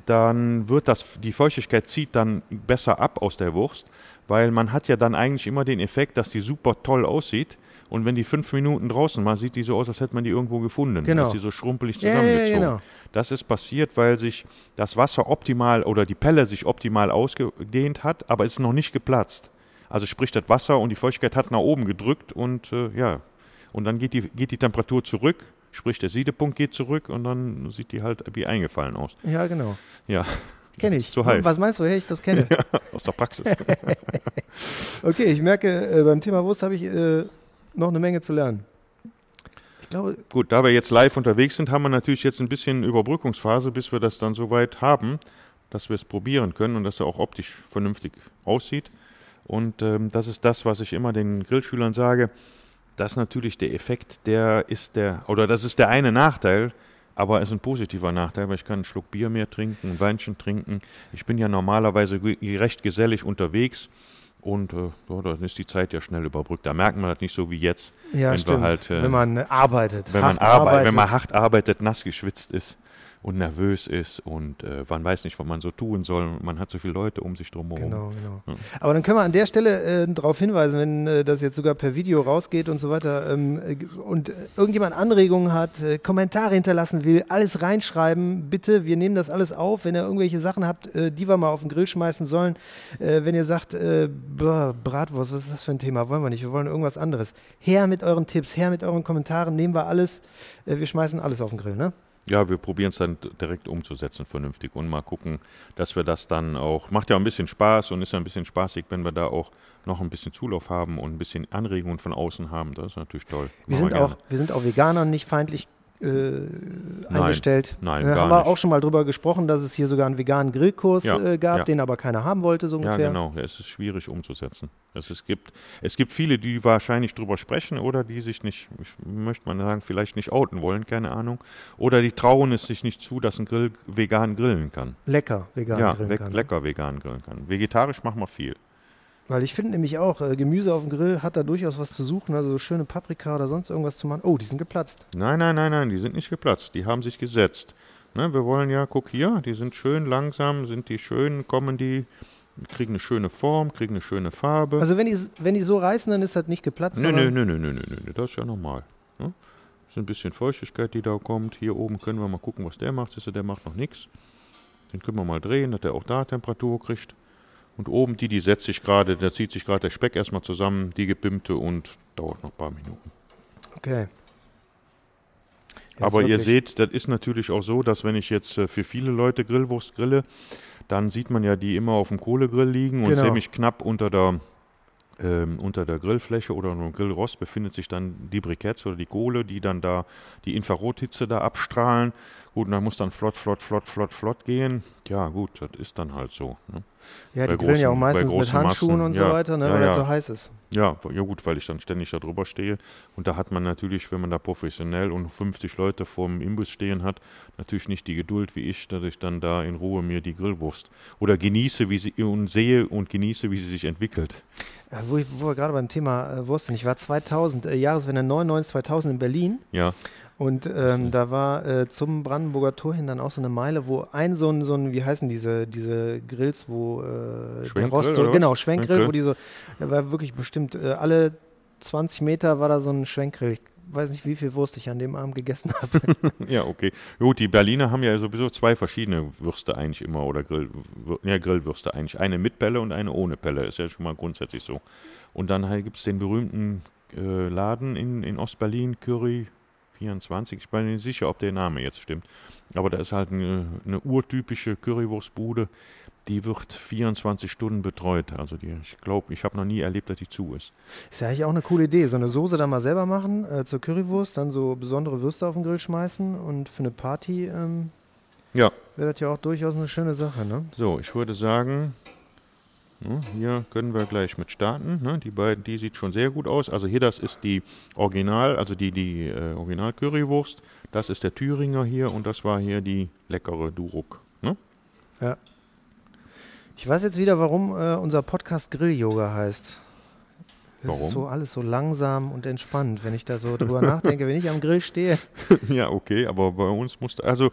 C: Dann wird das, die Feuchtigkeit zieht dann besser ab aus der Wurst, weil man hat ja dann eigentlich immer den Effekt, dass die super toll aussieht. Und wenn die fünf Minuten draußen mal sieht die so aus, als hätte man die irgendwo gefunden.
B: Genau.
C: Dass die so schrumpelig
B: Ja, ja, ja,
C: zusammengezogen.
B: genau.
C: Das ist passiert, weil sich das Wasser optimal oder die Pelle sich optimal ausgedehnt hat, aber es ist noch nicht geplatzt. Also sprich, das Wasser und die Feuchtigkeit hat nach oben gedrückt und äh, ja, und dann geht die, geht die Temperatur zurück, sprich der Siedepunkt geht zurück und dann sieht die halt wie eingefallen aus.
B: Ja, genau.
C: Ja,
B: Kenne ich.
C: Zu heiß.
B: Was meinst du, woher ich das kenne?
C: aus der Praxis.
B: Okay, ich merke, äh, beim Thema Wurst habe ich äh, noch eine Menge zu lernen. Ich glaube,
C: Gut, da wir jetzt live unterwegs sind, haben wir natürlich jetzt ein bisschen Überbrückungsphase, bis wir das dann so weit haben, dass wir es probieren können und dass er auch optisch vernünftig aussieht. Und ähm, das ist das, was ich immer den Grillschülern sage. Das ist natürlich der Effekt, der ist der, oder das ist der eine Nachteil, aber es ist ein positiver Nachteil, weil ich kann einen Schluck Bier mehr trinken, ein Weinchen trinken. Ich bin ja normalerweise recht gesellig unterwegs und äh, ja, dann ist die Zeit ja schnell überbrückt. Da merkt man das nicht so wie jetzt,
B: Ja,
C: wenn halt, äh,
B: wenn man arbeitet.
C: wenn man
B: hart
C: arbeitet, wenn man hart arbeitet, nass geschwitzt ist und nervös ist und äh, man weiß nicht, was man so tun soll. Man hat so viele Leute um sich drumherum.
B: Genau, genau.
C: Ja.
B: Aber dann können wir an der Stelle äh, darauf hinweisen, wenn äh, das jetzt sogar per Video rausgeht und so weiter ähm, äh, und irgendjemand Anregungen hat, äh, Kommentare hinterlassen will, alles reinschreiben, bitte, wir nehmen das alles auf. Wenn ihr irgendwelche Sachen habt, äh, die wir mal auf den Grill schmeißen sollen, wenn ihr sagt, boah, Bratwurst, was ist das für ein Thema, wollen wir nicht, wir wollen irgendwas anderes. Her mit euren Tipps, her mit euren Kommentaren, nehmen wir alles, wir schmeißen alles auf den Grill, ne?
C: Ja, wir probieren es dann direkt umzusetzen, vernünftig und mal gucken, dass wir das dann auch, macht ja ein bisschen Spaß und ist ja ein bisschen spaßig, wenn wir da auch noch ein bisschen Zulauf haben und ein bisschen Anregungen von außen haben. Das ist natürlich toll.
B: Wir sind, auch, wir sind auch Veganern nicht feindlich äh, eingestellt.
C: nein,
B: äh,
C: gar
B: haben wir
C: nicht.
B: auch schon mal drüber gesprochen, dass es hier sogar einen veganen Grillkurs
C: Ja,
B: äh, gab,
C: ja.
B: den aber keiner haben wollte, so
C: Ja,
B: ungefähr.
C: genau. Ja, Es ist schwierig umzusetzen. Es, es, gibt, es gibt viele, die wahrscheinlich drüber sprechen oder die sich nicht, ich möchte mal sagen, vielleicht nicht outen wollen, keine Ahnung. Oder die trauen es sich nicht zu, dass ein Grill vegan grillen kann.
B: Lecker vegan
C: ja,
B: grillen
C: le
B: kann.
C: lecker vegan grillen kann. Vegetarisch machen wir viel.
B: Weil ich finde nämlich auch, äh, Gemüse auf dem Grill hat da durchaus was zu suchen, also schöne Paprika oder sonst irgendwas zu machen. Oh, die sind geplatzt.
C: Nein, nein, nein, nein, die sind nicht geplatzt. Die haben sich gesetzt. Ne, wir wollen ja, guck hier, die sind schön langsam, sind die schön, kommen die, kriegen eine schöne Form, kriegen eine schöne Farbe.
B: Also wenn die, wenn die so reißen, dann ist das nicht geplatzt.
C: Nö, nö, nö, nö, nö, nö, nö, das ist ja normal. Ne? Das ist ein bisschen Feuchtigkeit, die da kommt. Hier oben können wir mal gucken, was der macht. Siehst du, der macht noch nichts. Den können wir mal drehen, dass der auch da Temperatur kriegt. Und oben die, die setzt sich gerade, da zieht sich gerade der Speck erstmal zusammen, die gebimmte und dauert noch ein paar Minuten.
B: Okay. Ja,
C: Aber ihr seht, das ist natürlich auch so, dass wenn ich jetzt äh, für viele Leute Grillwurst grille, dann sieht man ja die immer auf dem Kohlegrill liegen und
B: Genau.
C: ziemlich knapp unter der, ähm, unter der Grillfläche oder einem Grillrost befindet sich dann die Briketts oder die Kohle, die dann da die Infrarothitze da abstrahlen. Gut, und da muss dann flott, flott, flott, flott, flott gehen. Ja, gut, das ist dann halt so. Ne?
B: Ja, die
C: bei
B: grillen ja auch meistens mit Handschuhen
C: Massen,
B: und
C: ja.
B: so weiter, ne,
C: Ja,
B: weil das
C: ja.
B: so heiß ist.
C: Ja, ja gut, weil ich dann ständig da drüber stehe. Und da hat man natürlich, wenn man da professionell und 50 Leute vorm Imbiss stehen hat, natürlich nicht die Geduld wie ich, dass ich dann da in Ruhe mir die Grillwurst oder genieße, wie sie und sehe und genieße, wie sie sich entwickelt.
B: Ja, wo, ich, wo wir gerade beim Thema äh, Wurst sind. Ich war 2000, äh, Jahreswende 99, 2000 in Berlin.
C: Ja,
B: Und ähm, da war äh, zum Brandenburger Tor hin dann auch so eine Meile, wo ein so ein, so ein wie heißen diese, diese Grills, wo äh, der
C: Schwenkgrill
B: Rost so, genau, Schwenkgrill,
C: Schwenkgrill.
B: wo die so, da war wirklich bestimmt äh, alle 20 Meter war da so ein Schwenkgrill. Ich weiß nicht, wie viel Wurst ich an dem Abend gegessen habe.
C: ja, okay. Gut, die Berliner haben ja sowieso zwei verschiedene Würste eigentlich immer oder Grill, ja, Grillwürste eigentlich. Eine mit Pelle und eine ohne Pelle. Ist ja schon mal grundsätzlich so. Und dann gibt es den berühmten äh, Laden in, in Ostberlin, Curry 24. Ich bin mir nicht sicher, ob der Name jetzt stimmt. Aber da ist halt eine, eine urtypische Currywurstbude. Die wird 24 Stunden betreut. Also die, ich glaube, ich habe noch nie erlebt, dass die zu ist.
B: Ist ja eigentlich auch eine coole Idee. So eine Soße dann mal selber machen äh, zur Currywurst, dann so besondere Würste auf den Grill schmeißen und für eine Party ähm,
C: Ja,
B: wäre das ja auch durchaus eine schöne Sache, ne?
C: So, ich würde sagen, hier können wir gleich mit starten. Ne? Die beiden, die sieht schon sehr gut aus. Also hier, das ist die Original, also die, die äh, Original Currywurst. Das ist der Thüringer hier und das war hier die leckere Duruk. Ne?
B: Ja. Ich weiß jetzt wieder, warum äh, unser Podcast Grill-Yoga heißt.
C: Warum?
B: ist so alles so langsam und entspannt, wenn ich da so drüber nachdenke, wenn ich am Grill stehe.
C: ja, okay, aber bei uns musste, also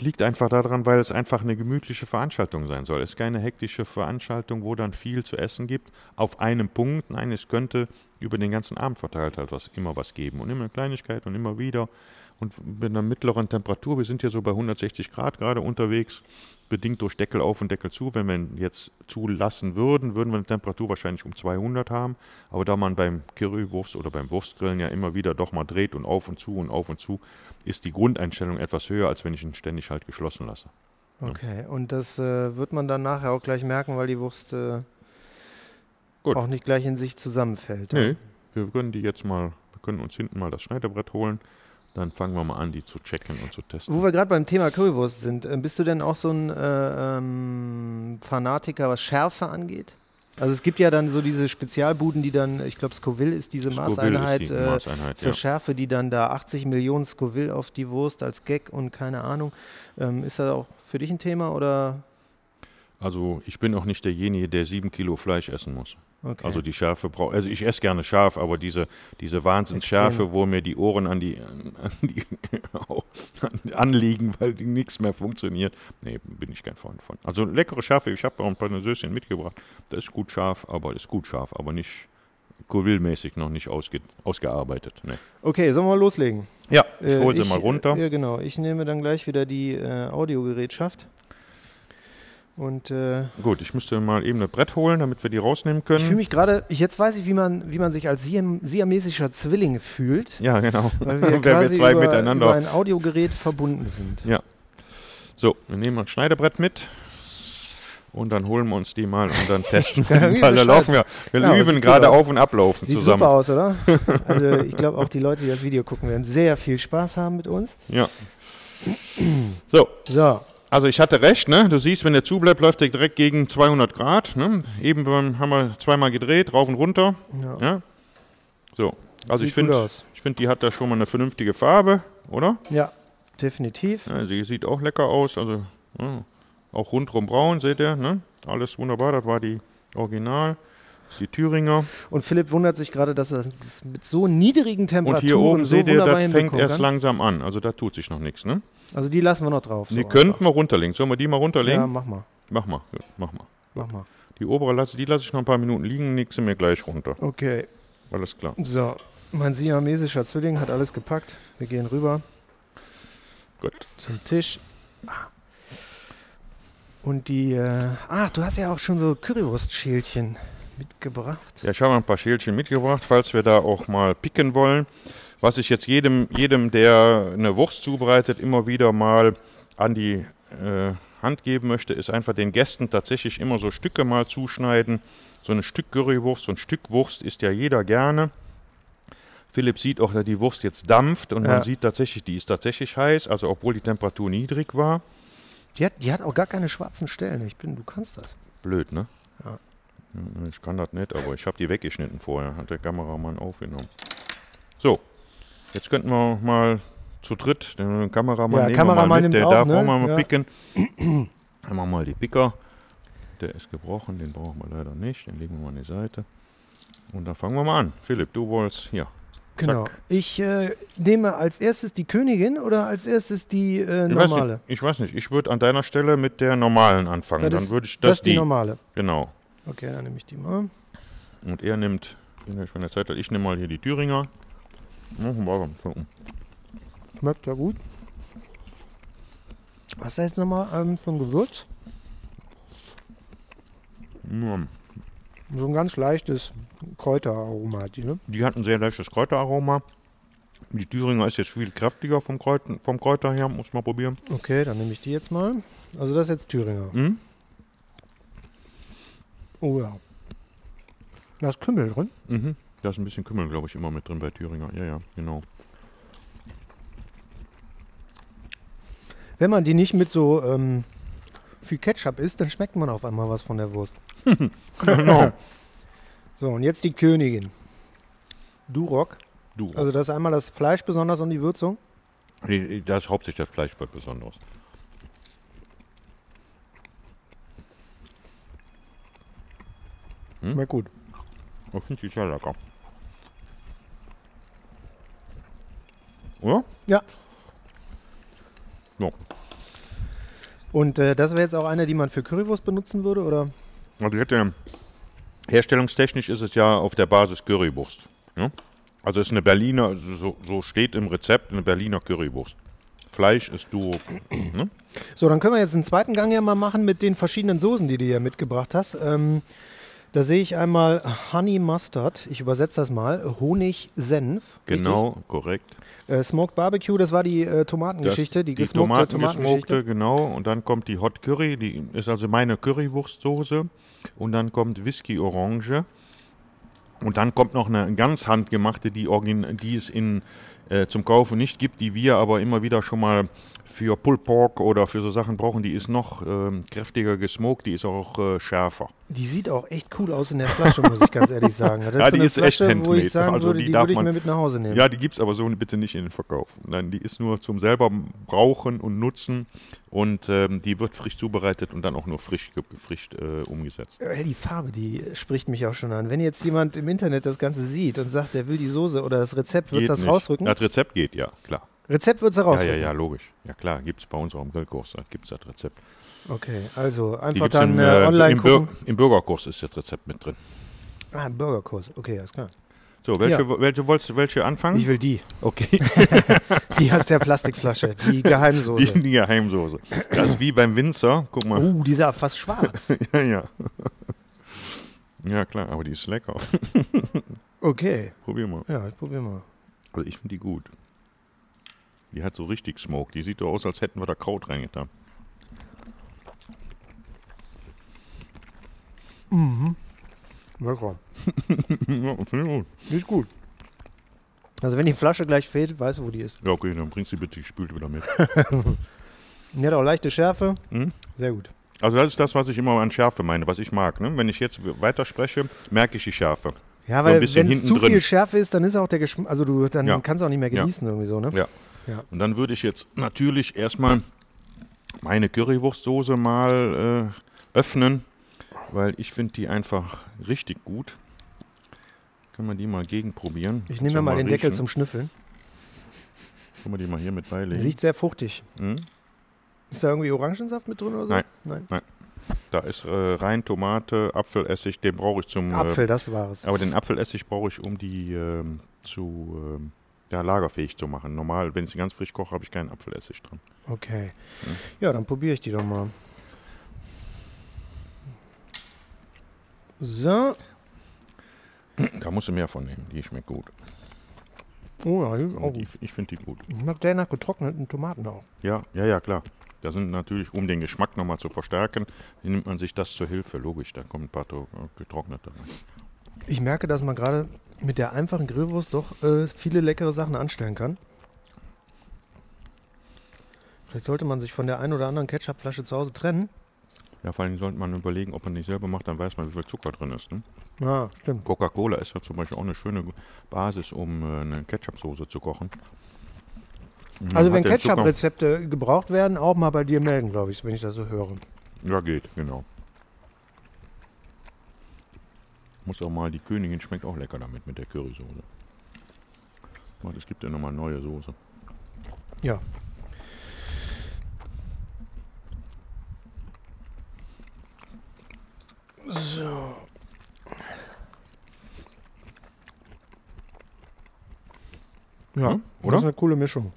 C: liegt einfach daran, weil es einfach eine gemütliche Veranstaltung sein soll. Es ist keine hektische Veranstaltung, wo dann viel zu essen gibt, auf einem Punkt. Nein, es könnte über den ganzen Abend verteilt halt was, immer was geben und immer eine Kleinigkeit und immer wieder. Und mit einer mittleren Temperatur, wir sind ja so bei 160 Grad gerade unterwegs, bedingt durch Deckel auf und Deckel zu. Wenn wir ihn jetzt zulassen würden, würden wir eine Temperatur wahrscheinlich um 200 haben. Aber da man beim Currywurst oder beim Wurstgrillen ja immer wieder doch mal dreht und auf und zu und auf und zu, ist die Grundeinstellung etwas höher, als wenn ich ihn ständig halt geschlossen lasse.
B: Okay, und das äh, wird man dann nachher auch gleich merken, weil die Wurst äh, auch nicht gleich in sich zusammenfällt.
C: Nee, wir können die jetzt mal, wir können uns hinten mal das Schneidebrett holen. Dann fangen wir mal an, die zu checken und zu testen.
B: Wo wir gerade beim Thema Currywurst sind, äh, bist du denn auch so ein äh, ähm, Fanatiker, was Schärfe angeht? Also es gibt ja dann so diese Spezialbuden, die dann, ich glaube Scoville ist diese
C: Scoville ist
B: Maßeinheit,
C: die
B: äh,
C: Maßeinheit,
B: für
C: ja.
B: Schärfe, die dann da 80 Millionen Scoville auf die Wurst als Gag und keine Ahnung. Ähm, ist das auch für dich ein Thema oder?
C: Also ich bin auch nicht derjenige, der sieben Kilo Fleisch essen muss.
B: Okay.
C: Also die Schärfe braucht. Also ich esse gerne scharf, aber diese, diese Wahnsinnsschärfe, wo mir die Ohren an die, an die anliegen, weil die nichts mehr funktioniert. Nee, bin ich kein Freund von. Also leckere Schärfe, ich habe auch ein paar Söschen mitgebracht. Das ist gut scharf, aber ist gut scharf, aber nicht Coville-mäßig noch nicht ausge, ausgearbeitet. Nee.
B: okay, sollen wir loslegen?
C: Ja, ich
B: Äh,
C: hole sie mal runter.
B: Äh, ja, genau. Ich nehme dann gleich wieder die äh, Audiogerätschaft. Und äh,
C: Gut, ich müsste mal eben das Brett holen, damit wir die rausnehmen können.
B: ich fühle mich gerade, jetzt weiß ich, wie man, wie man sich als Siam, siamesischer Zwilling fühlt,
C: ja, genau.
B: weil wir
C: Wenn wir
B: quasi
C: zwei
B: über,
C: miteinander
B: über ein Audiogerät verbunden sind.
C: Ja. So, wir nehmen ein Schneidebrett mit. Und dann holen wir uns die mal und dann testen wir.
B: Wie
C: Weil da laufen wir. Wir
B: Ja,
C: üben
B: sieht
C: gerade auf und ablaufen
B: Sieht
C: zusammen.
B: super aus, oder? Also ich glaube auch die Leute, die das Video gucken, werden sehr viel Spaß haben mit uns.
C: Ja. So,
B: So,
C: also ich hatte recht, ne? Du siehst, wenn der zubleibt, läuft der direkt gegen 200 Grad. Ne? Eben beim, haben wir zweimal gedreht, rauf und runter.
B: ja.
C: Ja. So, also ich
B: Sieht
C: finde, ich finde, die hat da schon mal eine vernünftige Farbe, oder?
B: ja, definitiv.
C: Ja, sie sieht auch lecker aus, also ja, auch rundrum braun, seht ihr, ne? Alles wunderbar, das war die Original. Die Thüringer.
B: Und Philipp wundert sich gerade, dass er das mit so niedrigen
C: Und
B: Temperaturen
C: hier oben
B: so
C: seht ihr, das fängt erst
B: kann.
C: langsam an. Also da tut sich noch nichts, ne?
B: Also die lassen wir noch drauf.
C: Die
B: so
C: könnten wir runterlegen. Sollen wir die mal
B: Ja,
C: runterlegen?
B: mach mal,
C: Mach mal, ja, mach mal.
B: mach mal.
C: Die obere lasse, die lasse ich noch ein paar Minuten liegen, nix mir gleich runter.
B: Okay,
C: Alles klar.
B: so. Mein siamesischer Zwilling hat alles gepackt. Wir gehen rüber
C: Gut.
B: zum Tisch. Und die, äh, ach, du hast ja auch schon so Currywurstschälchen mitgebracht.
C: Ja, ich habe ein paar Schälchen mitgebracht, falls wir da auch mal picken wollen. Was ich jetzt jedem, jedem, der eine Wurst zubereitet, immer wieder mal an die äh, Hand geben möchte, ist einfach den Gästen tatsächlich immer so Stücke mal zuschneiden. So ein Stück Currywurst, so ein Stück Wurst isst ja jeder gerne. Philipp sieht auch, dass die Wurst jetzt dampft und
B: Ja.
C: man sieht tatsächlich, die ist tatsächlich heiß, also obwohl die Temperatur niedrig war.
B: Die hat, die hat auch gar keine schwarzen Stellen. Ich bin, du kannst das.
C: Blöd, ne? Ich kann das nicht, aber ich habe die weggeschnitten vorher, hat der Kameramann aufgenommen. So, jetzt könnten wir mal zu dritt, den Kameramann
B: Ja,
C: nehmen
B: Kameramann
C: mit, der
B: auch,
C: darf
B: ne?
C: auch mal
B: Ja.
C: picken. Haben wir mal die Picker, der ist gebrochen, den brauchen wir leider nicht, den legen wir mal an die Seite. Und dann fangen wir mal an. Philipp, du wolltest hier.
B: Genau.
C: Zack.
B: Ich äh, nehme als erstes die Königin oder als erstes die äh,
C: Ich
B: normale?
C: ich weiß nicht, ich würde an deiner Stelle mit der normalen anfangen.
B: Das
C: dann würde ich
B: Das
C: das,
B: ist die normale.
C: Genau.
B: Okay, dann nehme ich die mal.
C: Und er nimmt, ich der Zeit hat, ich nehme mal hier die Thüringer.
B: Schmeckt ja gut. Was ist da jetzt nochmal ähm, für ein Gewürz?
C: Mm.
B: So ein ganz leichtes Kräuteraroma hat die, ne?
C: Die hat ein sehr leichtes Kräuteraroma. Die Thüringer ist jetzt viel kräftiger vom, Kräut, vom Kräuter her, muss mal probieren.
B: Okay, dann nehme ich die jetzt mal. Also das ist jetzt Thüringer.
C: Mhm.
B: Oh ja. Da ist Kümmel drin.
C: Mhm. Da ist ein bisschen Kümmel, glaube ich, immer mit drin bei Thüringer. Ja, ja, genau.
B: Wenn man die nicht mit so ähm, viel Ketchup isst, dann schmeckt man auf einmal was von der Wurst.
C: genau.
B: So, und jetzt die Königin. Duroc.
C: Du,
B: Also das ist einmal das Fleisch besonders und die Würzung.
C: Die- da ist hauptsächlich das Fleisch was Hm?
B: Schmeckt gut.
C: Ich finde die sehr lecker. Oder?
B: Ja.
C: So.
B: Und äh, das wäre jetzt auch eine, die man für Currywurst benutzen würde, oder?
C: Also hat ja, herstellungstechnisch ist es ja auf der Basis Currywurst. Ja? Also es ist eine Berliner, also so, so steht im Rezept eine Berliner Currywurst. Fleisch ist Duo. Ne?
B: So, dann können wir jetzt einen zweiten Gang ja mal machen mit den verschiedenen Soßen, die du hier mitgebracht hast. Ähm, da sehe ich einmal Honey Mustard, ich übersetze das mal, Honig-Senf.
C: Genau, korrekt.
B: Äh, Smoked Barbecue, das war die äh, Tomatengeschichte, die,
C: die
B: gesmokte
C: Tomaten
B: Tomatengeschichte.
C: genau. Und dann kommt die Hot Curry, die ist also meine Currywurstsoße. Und dann kommt Whisky Orange. Und dann kommt noch eine ganz handgemachte, die, origin die es in, äh, zum Kaufen nicht gibt, die wir aber immer wieder schon mal für Pulled Pork oder für so Sachen brauchen. Die ist noch ähm, kräftiger gesmoked, die ist auch äh, schärfer.
B: Die sieht auch echt cool aus in der Flasche, muss ich ganz ehrlich sagen. Das
C: Ja,
B: so
C: die
B: eine
C: ist echt
B: Flasche, wo ich
C: handmade.
B: sagen
C: Also
B: würde,
C: die
B: die,
C: darf
B: würde ich
C: man-
B: mir mit nach Hause nehmen.
C: Ja, die gibt es aber so bitte nicht in den Verkauf. Nein, die ist nur zum selber brauchen und nutzen und ähm, die wird frisch zubereitet und dann auch nur frisch, frisch äh, umgesetzt.
B: Äh, Die Farbe, die spricht mich auch schon an. Wenn jetzt jemand im Internet das Ganze sieht und sagt, der will die Soße oder das Rezept, wird das
C: nicht.
B: rausrücken?
C: Das Rezept geht, ja, klar.
B: Rezept wird es
C: Ja,
B: rausrücken.
C: ja, ja, logisch. Ja, klar, gibt es bei uns auch im Grillkurs, da gibt es das Rezept.
B: Okay, also einfach dann
C: im,
B: äh,
C: äh,
B: online
C: im, Bür
B: gucken.
C: im Bürgerkurs ist das Rezept mit drin.
B: Ah, Burgerkurs. Okay, alles klar.
C: So, welche,
B: Ja.
C: welche wolltest du welche anfangen?
B: Ich will die.
C: okay,
B: Die aus der Plastikflasche. Die Geheimsoße.
C: die, die Geheimsoße. Das ist wie beim Winzer. Guck mal.
B: Oh, die ist ja fast schwarz.
C: Ja, ja. Ja, klar, aber die ist lecker.
B: Okay.
C: Probier mal.
B: Ja, ich probier mal.
C: Also ich finde die gut. Die hat so richtig Smoke. Die sieht so aus, als hätten wir da Kraut reingetan.
B: Lecker.
C: ja, finde ich gut.
B: Die ist gut. Also wenn die Flasche gleich fehlt, weißt du, wo die ist.
C: Ja, okay, dann bringst du bitte gespült wieder mit.
B: Die hat auch leichte Schärfe.
C: Mhm.
B: Sehr gut.
C: Also das ist das, was ich immer an Schärfe meine, was ich mag. Ne? Wenn ich jetzt weiterspreche, merke ich die Schärfe.
B: Ja, weil wenn es zu
C: drin.
B: viel Schärfe ist, dann ist auch der Geschmack, also du, dann
C: Ja.
B: kannst du auch nicht mehr
C: Ja.
B: genießen irgendwie so, ne?
C: Ja.
B: Ja.
C: Und dann würde ich jetzt natürlich erstmal meine Currywurstsoße mal äh, öffnen, weil ich finde die einfach richtig gut. Können wir die mal gegenprobieren?
B: Ich nehme mir mal den Deckel zum Schnüffeln.
C: Können wir die mal hier mit beilegen?
B: Riecht sehr fruchtig.
C: Hm?
B: Ist da irgendwie Orangensaft mit drin oder so?
C: Nein.
B: Nein.
C: Da ist äh, rein Tomate, Apfelessig, den brauche ich zum.
B: Apfel, das war es.
C: Äh, aber den Apfelessig brauche ich, um die ähm, zu ähm, ja, lagerfähig zu machen. Normal, wenn ich sie ganz frisch koche, habe ich keinen Apfelessig drin.
B: Okay. Ja, dann probiere ich die doch mal. So.
C: Da musst du mehr von nehmen. Die schmeckt gut.
B: Oh ja, die auch
C: Die,
B: gut.
C: ich finde die gut.
B: Ich mag der nach getrockneten Tomaten auch.
C: Ja, ja, ja, klar. Da sind natürlich, um den Geschmack nochmal zu verstärken, nimmt man sich das zur Hilfe. Logisch, da kommen ein paar getrocknete rein.
B: Ich merke, dass man gerade mit der einfachen Grillwurst doch äh, viele leckere Sachen anstellen kann. Vielleicht sollte man sich von der einen oder anderen Ketchupflasche zu Hause trennen.
C: Ja, vor allem sollte man überlegen, ob man nicht selber macht, dann weiß man, wie viel Zucker drin ist. Ne?
B: Ah, stimmt.
C: Coca-Cola ist ja zum Beispiel auch eine schöne Basis, um äh, eine Ketchup-Soße zu kochen. Man
B: Also
C: hat
B: wenn Ketchup-Rezepte gebraucht werden, auch mal bei dir melden, glaube ich, wenn ich das so höre.
C: Ja, geht, genau. Muss auch mal, die Königin schmeckt auch lecker damit, mit der Currysoße. Warte, es gibt ja nochmal neue Soße.
B: Ja. So. Ja,
C: Hm,
B: das
C: oder?
B: ist eine coole Mischung.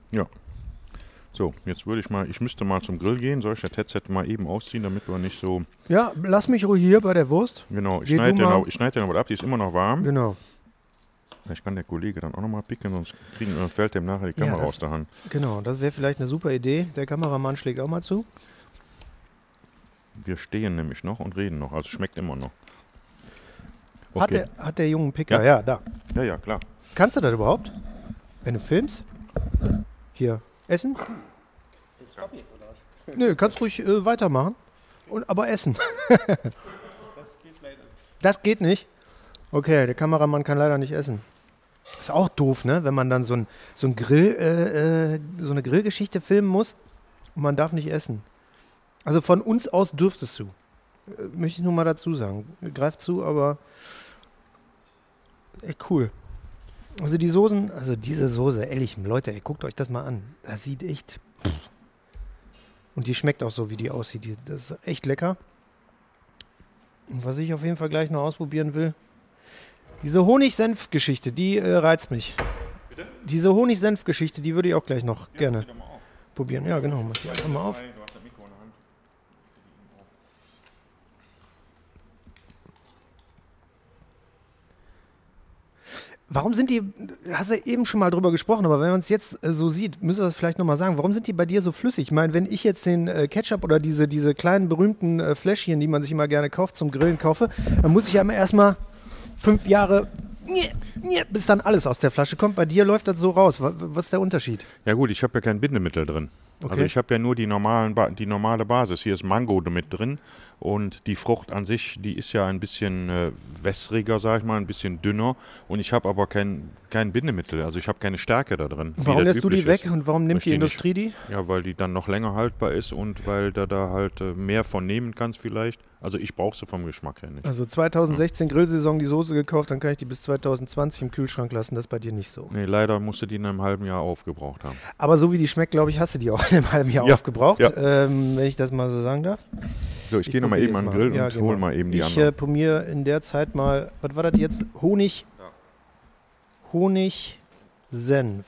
C: So, jetzt würde ich mal, ich müsste mal zum Grill gehen. Soll ich das Headset mal eben ausziehen, damit wir nicht so.
B: Ja, lass mich ruhig hier bei der Wurst.
C: Genau, ich
B: Geh
C: schneide den,
B: mal.
C: noch- ich schneide den noch ab, die ist immer noch warm.
B: Genau,
C: Vielleicht kann der Kollege dann auch nochmal picken, sonst kriegen, äh, fällt dem nachher die
B: Ja,
C: Kamera
B: das-
C: aus der Hand.
B: genau. Das wäre vielleicht eine super Idee. Der Kameramann schlägt auch mal zu.
C: Wir stehen nämlich noch und reden noch, also schmeckt immer noch.
B: Hat,
C: Okay.
B: der, hat der Jungen Picker?
C: Ja.
B: Ja. da.
C: Ja, ja, klar.
B: Kannst du das überhaupt? Wenn du filmst? Hier, essen? Nö, kannst ruhig äh, weitermachen. Und, aber essen. das geht nicht. Okay, der Kameramann kann leider nicht essen. Ist auch doof, ne? Wenn man dann so ein, so ein Grill, äh, äh, so eine Grillgeschichte filmen muss und man darf nicht essen. Also von uns aus dürftest du. Äh, möchte ich nur mal dazu sagen. Greift zu, aber echt cool. Also die Soßen, also diese Soße, ehrlich, Leute, ey, guckt euch das mal an. Das sieht echt. Und die schmeckt auch so, wie die aussieht. Die, das ist echt lecker. Und was ich auf jeden Fall gleich noch ausprobieren will, diese Honig-Senf-Geschichte, die äh, reizt mich. Diese Honig-Senf-Geschichte, die würde ich auch gleich noch gerne probieren. Ja, genau, mach die einfach mal auf. Warum sind die, hast du eben schon mal drüber gesprochen, aber wenn man es jetzt äh, so sieht, müssen wir das vielleicht nochmal sagen, warum sind die bei dir so flüssig? Ich meine, wenn ich jetzt den äh, Ketchup oder diese, diese kleinen berühmten äh, Fläschchen, die man sich immer gerne kauft zum Grillen kaufe, dann muss ich ja immer erstmal fünf Jahre bis dann alles aus der Flasche kommt. Bei dir läuft das so raus. Wa- Was ist der Unterschied?
C: Ja gut, ich habe ja kein Bindemittel drin. Also
B: Okay.
C: ich habe ja nur die, normalen ba die normale Basis. Hier ist Mango mit drin und die Frucht an sich, die ist ja ein bisschen äh, wässriger, sag ich mal, ein bisschen dünner und ich habe aber kein, kein Bindemittel, also ich habe keine Stärke da drin.
B: Warum lässt du die
C: üblich
B: weg
C: ist.
B: und warum nimmt die
C: Versteh
B: Industrie die?
C: Ja, weil die dann noch länger haltbar ist und weil du da halt äh, mehr von nehmen kannst vielleicht. Also ich brauche sie vom Geschmack her nicht.
B: Also 2016 Grillsaison die Soße gekauft, dann kann ich die bis 2020 im Kühlschrank lassen. Das ist bei dir nicht so.
C: Nee, leider musst du die in einem halben Jahr aufgebraucht haben.
B: Aber so wie die schmeckt, glaube ich, hast du die auch in einem halben Jahr
C: Ja,
B: aufgebraucht,
C: ja.
B: ähm, wenn ich das mal so sagen darf.
C: So, ich,
B: Ich
C: gehe nochmal eben an den. Grill
B: Ja,
C: und
B: geh
C: hol
B: mal.
C: eben die
B: ich äh,
C: anderen.
B: probiere in der Zeit mal, was war das jetzt? Honig, Honig, Senf.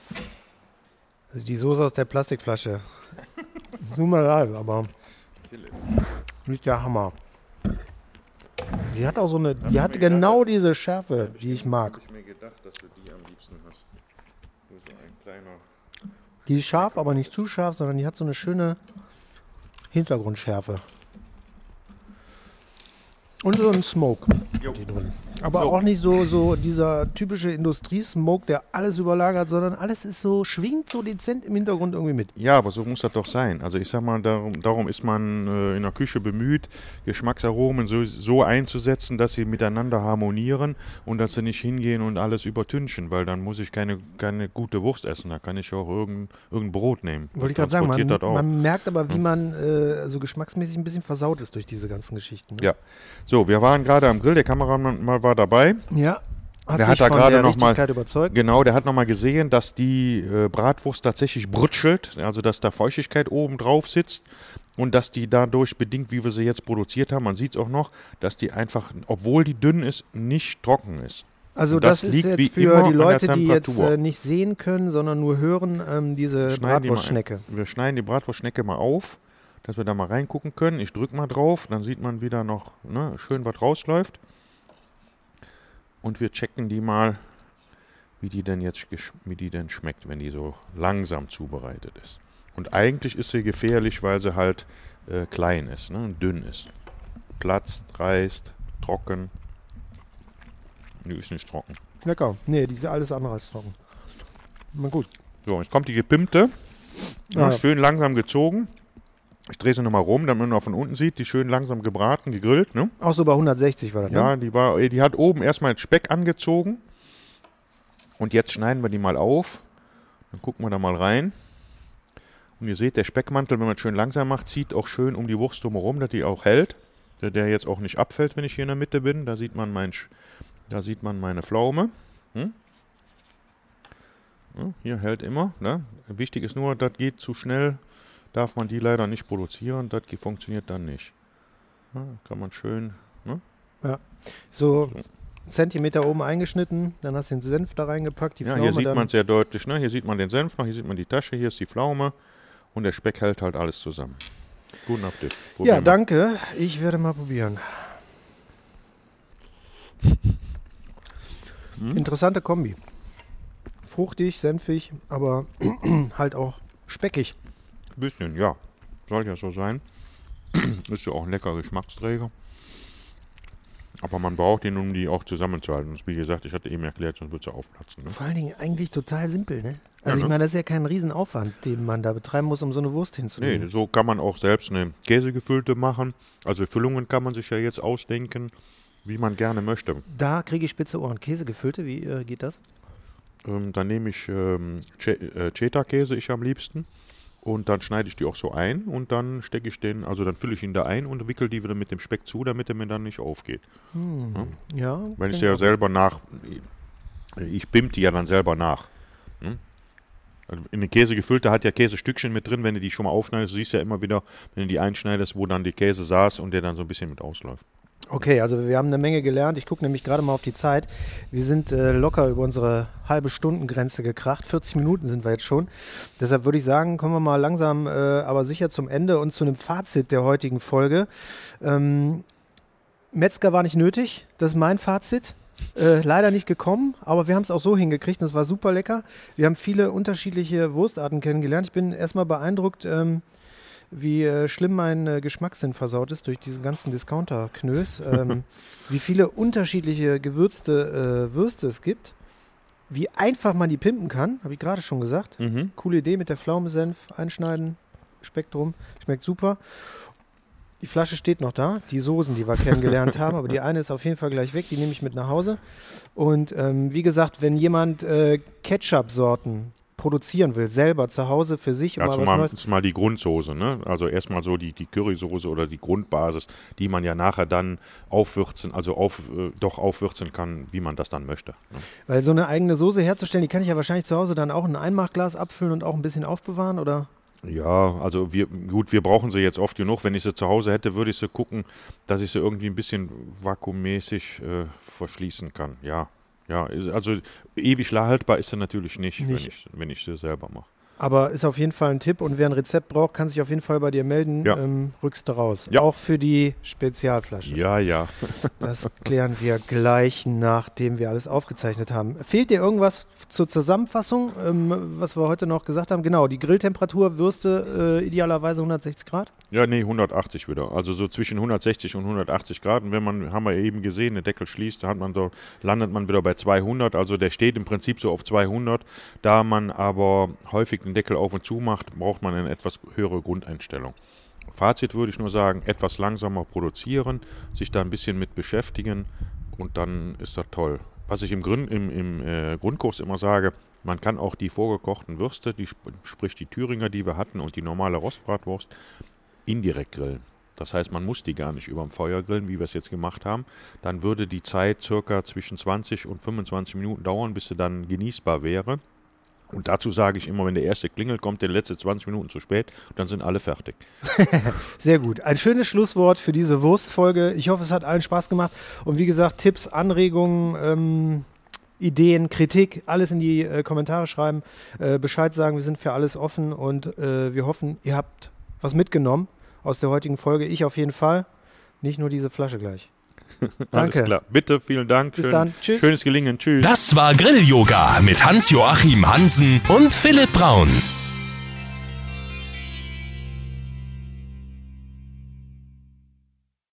B: Also die Soße aus der Plastikflasche. Ist Nur mal leid, aber nicht der Hammer. Die hat auch so eine, die hat genau diese Schärfe, die ich mag.
C: ich mir gedacht, dass du die am liebsten hast. Nur so ein kleiner.
B: Die ist scharf, aber nicht zu scharf, sondern die hat so eine schöne Hintergrundschärfe. Und so ein Smoke.
C: Jo.
B: Die drin. Aber
C: So.
B: auch nicht so, so dieser typische Industriesmoke, der alles überlagert, sondern alles ist so, schwingt so dezent im Hintergrund irgendwie mit.
C: Ja, aber so muss das doch sein. Also ich sag mal, darum, darum ist man äh, in der Küche bemüht, Geschmacksaromen so, so einzusetzen, dass sie miteinander harmonieren und dass sie nicht hingehen und alles übertünchen, weil dann muss ich keine, keine gute Wurst essen. Da kann ich auch irgendein, irgendein Brot nehmen.
B: Wollte ich gerade sagen, man, man merkt aber, wie man äh, so geschmacksmäßig ein bisschen versaut ist durch diese ganzen Geschichten. Ne?
C: Ja. So, wir waren gerade am Grill, der Kameramann mal war dabei.
B: ja. Hat
C: Der
B: sich
C: hat da
B: von
C: gerade
B: der
C: noch mal-
B: Richtigkeit überzeugt.
C: Genau, der hat nochmal gesehen, dass die äh, Bratwurst tatsächlich brutschelt, also dass da Feuchtigkeit oben drauf sitzt und dass die dadurch bedingt, wie wir sie jetzt produziert haben, man sieht es auch noch, dass die einfach, obwohl die dünn ist, nicht trocken ist.
B: Also das,
C: das
B: ist
C: liegt
B: jetzt für die Leute, die jetzt äh, nicht sehen können, sondern nur hören, ähm, diese
C: Schneiden die mal
B: Bratwurstschnecke.
C: Wir schneiden die Bratwurstschnecke mal auf, dass wir da mal reingucken können. Ich drücke mal drauf, dann sieht man wieder noch ne, schön, was rausläuft. Und wir checken die mal, wie die denn jetzt wie die denn schmeckt, wenn die so langsam zubereitet ist. Und eigentlich ist sie gefährlich, weil sie halt äh, klein ist ne, und dünn ist. Platzt, reißt, trocken. Die ist nicht trocken.
B: Lecker. Nee, die ist alles andere als trocken. Na gut.
C: So, jetzt kommt die gepimpte. Ja,
B: Ja.
C: Schön langsam gezogen. Ich drehe sie nochmal rum, damit man noch von unten sieht. Die schön langsam gebraten, gegrillt. Ne?
B: Auch so bei 160 war das,
C: Ja,
B: ne?
C: die, war, die hat oben erstmal den Speck angezogen. Und jetzt schneiden wir die mal auf. Dann gucken wir da mal rein. Und ihr seht, der Speckmantel, wenn man es schön langsam macht, zieht auch schön um die Wurst drumherum, dass die auch hält. Der, der jetzt auch nicht abfällt, wenn ich hier in der Mitte bin. Da sieht man, mein, da sieht man meine Pflaume. Hm? Ja, hier hält immer. Ne? Wichtig ist nur, das geht zu schnell, darf man die leider nicht produzieren. Das funktioniert dann nicht. Ja, kann man schön. Ne?
B: So einen Zentimeter oben eingeschnitten, dann hast du den Senf da reingepackt, die
C: Ja,
B: Pflaume
C: hier sieht man es sehr deutlich. Ne? Hier sieht man den Senf noch, hier sieht man die Tasche, hier ist die Pflaume und der Speck hält halt alles zusammen. Guten Appetit.
B: ja,
C: wir.
B: danke. Ich werde mal probieren.
C: Hm?
B: Interessante Kombi. Fruchtig, senfig, aber halt auch speckig.
C: Bisschen, ja. Soll ja so sein. ist ja auch ein leckerer Geschmacksträger. Aber man braucht ihn, um die auch zusammenzuhalten. Und wie gesagt, ich hatte eben erklärt, sonst wird sie aufplatzen. Ne?
B: Vor allen Dingen eigentlich total simpel, ne? Also
C: Ja,
B: ich
C: ne?
B: meine, das ist ja kein Riesenaufwand, den man da betreiben muss, um so eine Wurst
C: Nee,
B: hinzulegen.
C: so kann man auch selbst eine Käsegefüllte machen. Also Füllungen kann man sich ja jetzt ausdenken, wie man gerne möchte.
B: Da kriege ich spitze Ohren. Käse gefüllte, wie äh, geht das?
C: Ähm, dann nehme ich ähm, äh, Cheddar-Käse, ich am liebsten. Und dann schneide ich die auch so ein und dann stecke ich den, also dann fülle ich ihn da ein und wickel die wieder mit dem Speck zu, damit er mir dann nicht aufgeht.
B: Ja.
C: Weil ich
B: kenn
C: sie ja selber nach, ich bimp die ja dann selber nach. Hm? Also in den Käse gefüllte hat ja Käsestückchen mit drin, wenn du die schon mal aufschneidest, du siehst ja immer wieder, wenn du die einschneidest, wo dann die Käse saß und der dann so ein bisschen mit ausläuft.
B: Okay, also wir haben eine Menge gelernt. Ich gucke nämlich gerade mal auf die Zeit. Wir sind äh, locker über unsere halbe Stundengrenze gekracht. 40 Minuten sind wir jetzt schon. Deshalb würde ich sagen, kommen wir mal langsam, äh, aber sicher zum Ende und zu einem Fazit der heutigen Folge. Ähm, Metzger war nicht nötig. Das ist mein Fazit. Äh, leider nicht gekommen, aber wir haben es auch so hingekriegt und es war super lecker. Wir haben viele unterschiedliche Wurstarten kennengelernt. Ich bin erstmal beeindruckt, ähm, wie äh, schlimm mein äh, Geschmackssinn versaut ist durch diesen ganzen Discounter-Knös, ähm, wie viele unterschiedliche gewürzte äh, Würste es gibt, wie einfach man die pimpen kann, habe ich gerade schon gesagt.
C: Mhm.
B: Coole Idee mit der Pflaumensenf einschneiden, Spektrum, schmeckt super. Die Flasche steht noch da, die Soßen, die wir kennengelernt haben, aber die eine ist auf jeden Fall gleich weg, die nehme ich mit nach Hause. Und ähm, wie gesagt, wenn jemand äh, Ketchup-Sorten produzieren will, selber zu Hause für sich,
C: Also
B: mal was
C: mal,
B: Neues.
C: das ist mal die Grundsoße, ne? Also erstmal so die, die Currysoße oder die Grundbasis, die man ja nachher dann aufwürzen, also auf, äh, doch aufwürzen kann, wie man das dann möchte. Ne?
B: Weil so eine eigene Soße herzustellen, die kann ich ja wahrscheinlich zu Hause dann auch in ein Einmachglas abfüllen und auch ein bisschen aufbewahren, oder?
C: Ja, also wir, gut, wir brauchen sie jetzt oft genug. Wenn ich sie zu Hause hätte, würde ich sie gucken, dass ich sie irgendwie ein bisschen vakuummäßig äh, verschließen kann. Ja, ja, also ewig haltbar ist sie natürlich nicht, Wenn,
B: Nicht.
C: ich, wenn ich sie selber mache.
B: Aber ist auf jeden Fall ein Tipp und wer ein Rezept braucht, kann sich auf jeden Fall bei dir melden.
C: Ja.
B: Ähm, rückst du raus.
C: Ja.
B: Auch für die Spezialflasche.
C: Ja, ja.
B: Das klären wir gleich, nachdem wir alles aufgezeichnet haben. Fehlt dir irgendwas zur Zusammenfassung, ähm, was wir heute noch gesagt haben? Genau, die Grilltemperatur, Würste äh, idealerweise 160 Grad.
C: Ja, nee, 180 wieder. Also so zwischen 160 und 180 Grad. Und wenn man, haben wir eben gesehen, der Deckel schließt, hat man so, landet man wieder bei 200. Also der steht im Prinzip so auf 200. Da man aber häufig den Deckel auf und zu macht, braucht man eine etwas höhere Grundeinstellung. Fazit würde ich nur sagen, etwas langsamer produzieren, sich da ein bisschen mit beschäftigen und dann ist das toll. Was ich im, Grün, im, im äh, Grundkurs immer sage, man kann auch die vorgekochten Würste, die, sp- sprich die Thüringer, die wir hatten und die normale Rostbratwurst, indirekt grillen. Das heißt, man muss die gar nicht über dem Feuer grillen, wie wir es jetzt gemacht haben. Dann würde die Zeit circa zwischen 20 und 25 Minuten dauern, bis sie dann genießbar wäre. Und dazu sage ich immer, wenn der erste klingelt, kommt der letzte 20 Minuten zu spät, dann sind alle fertig.
B: Sehr gut. Ein schönes Schlusswort für diese Wurstfolge. Ich hoffe, es hat allen Spaß gemacht. Und wie gesagt, Tipps, Anregungen, ähm, Ideen, Kritik, alles in die äh, Kommentare schreiben. Äh, Bescheid sagen, wir sind für alles offen und äh, wir hoffen, ihr habt was mitgenommen aus der heutigen Folge. Ich auf jeden Fall. Nicht nur diese Flasche gleich. Danke.
C: Alles klar. Bitte, vielen Dank.
B: Bis dann. Tschüss.
C: Schönes Gelingen. Tschüss.
A: Das war Grill-Yoga mit Hans-Joachim Hansen und Philipp Braun.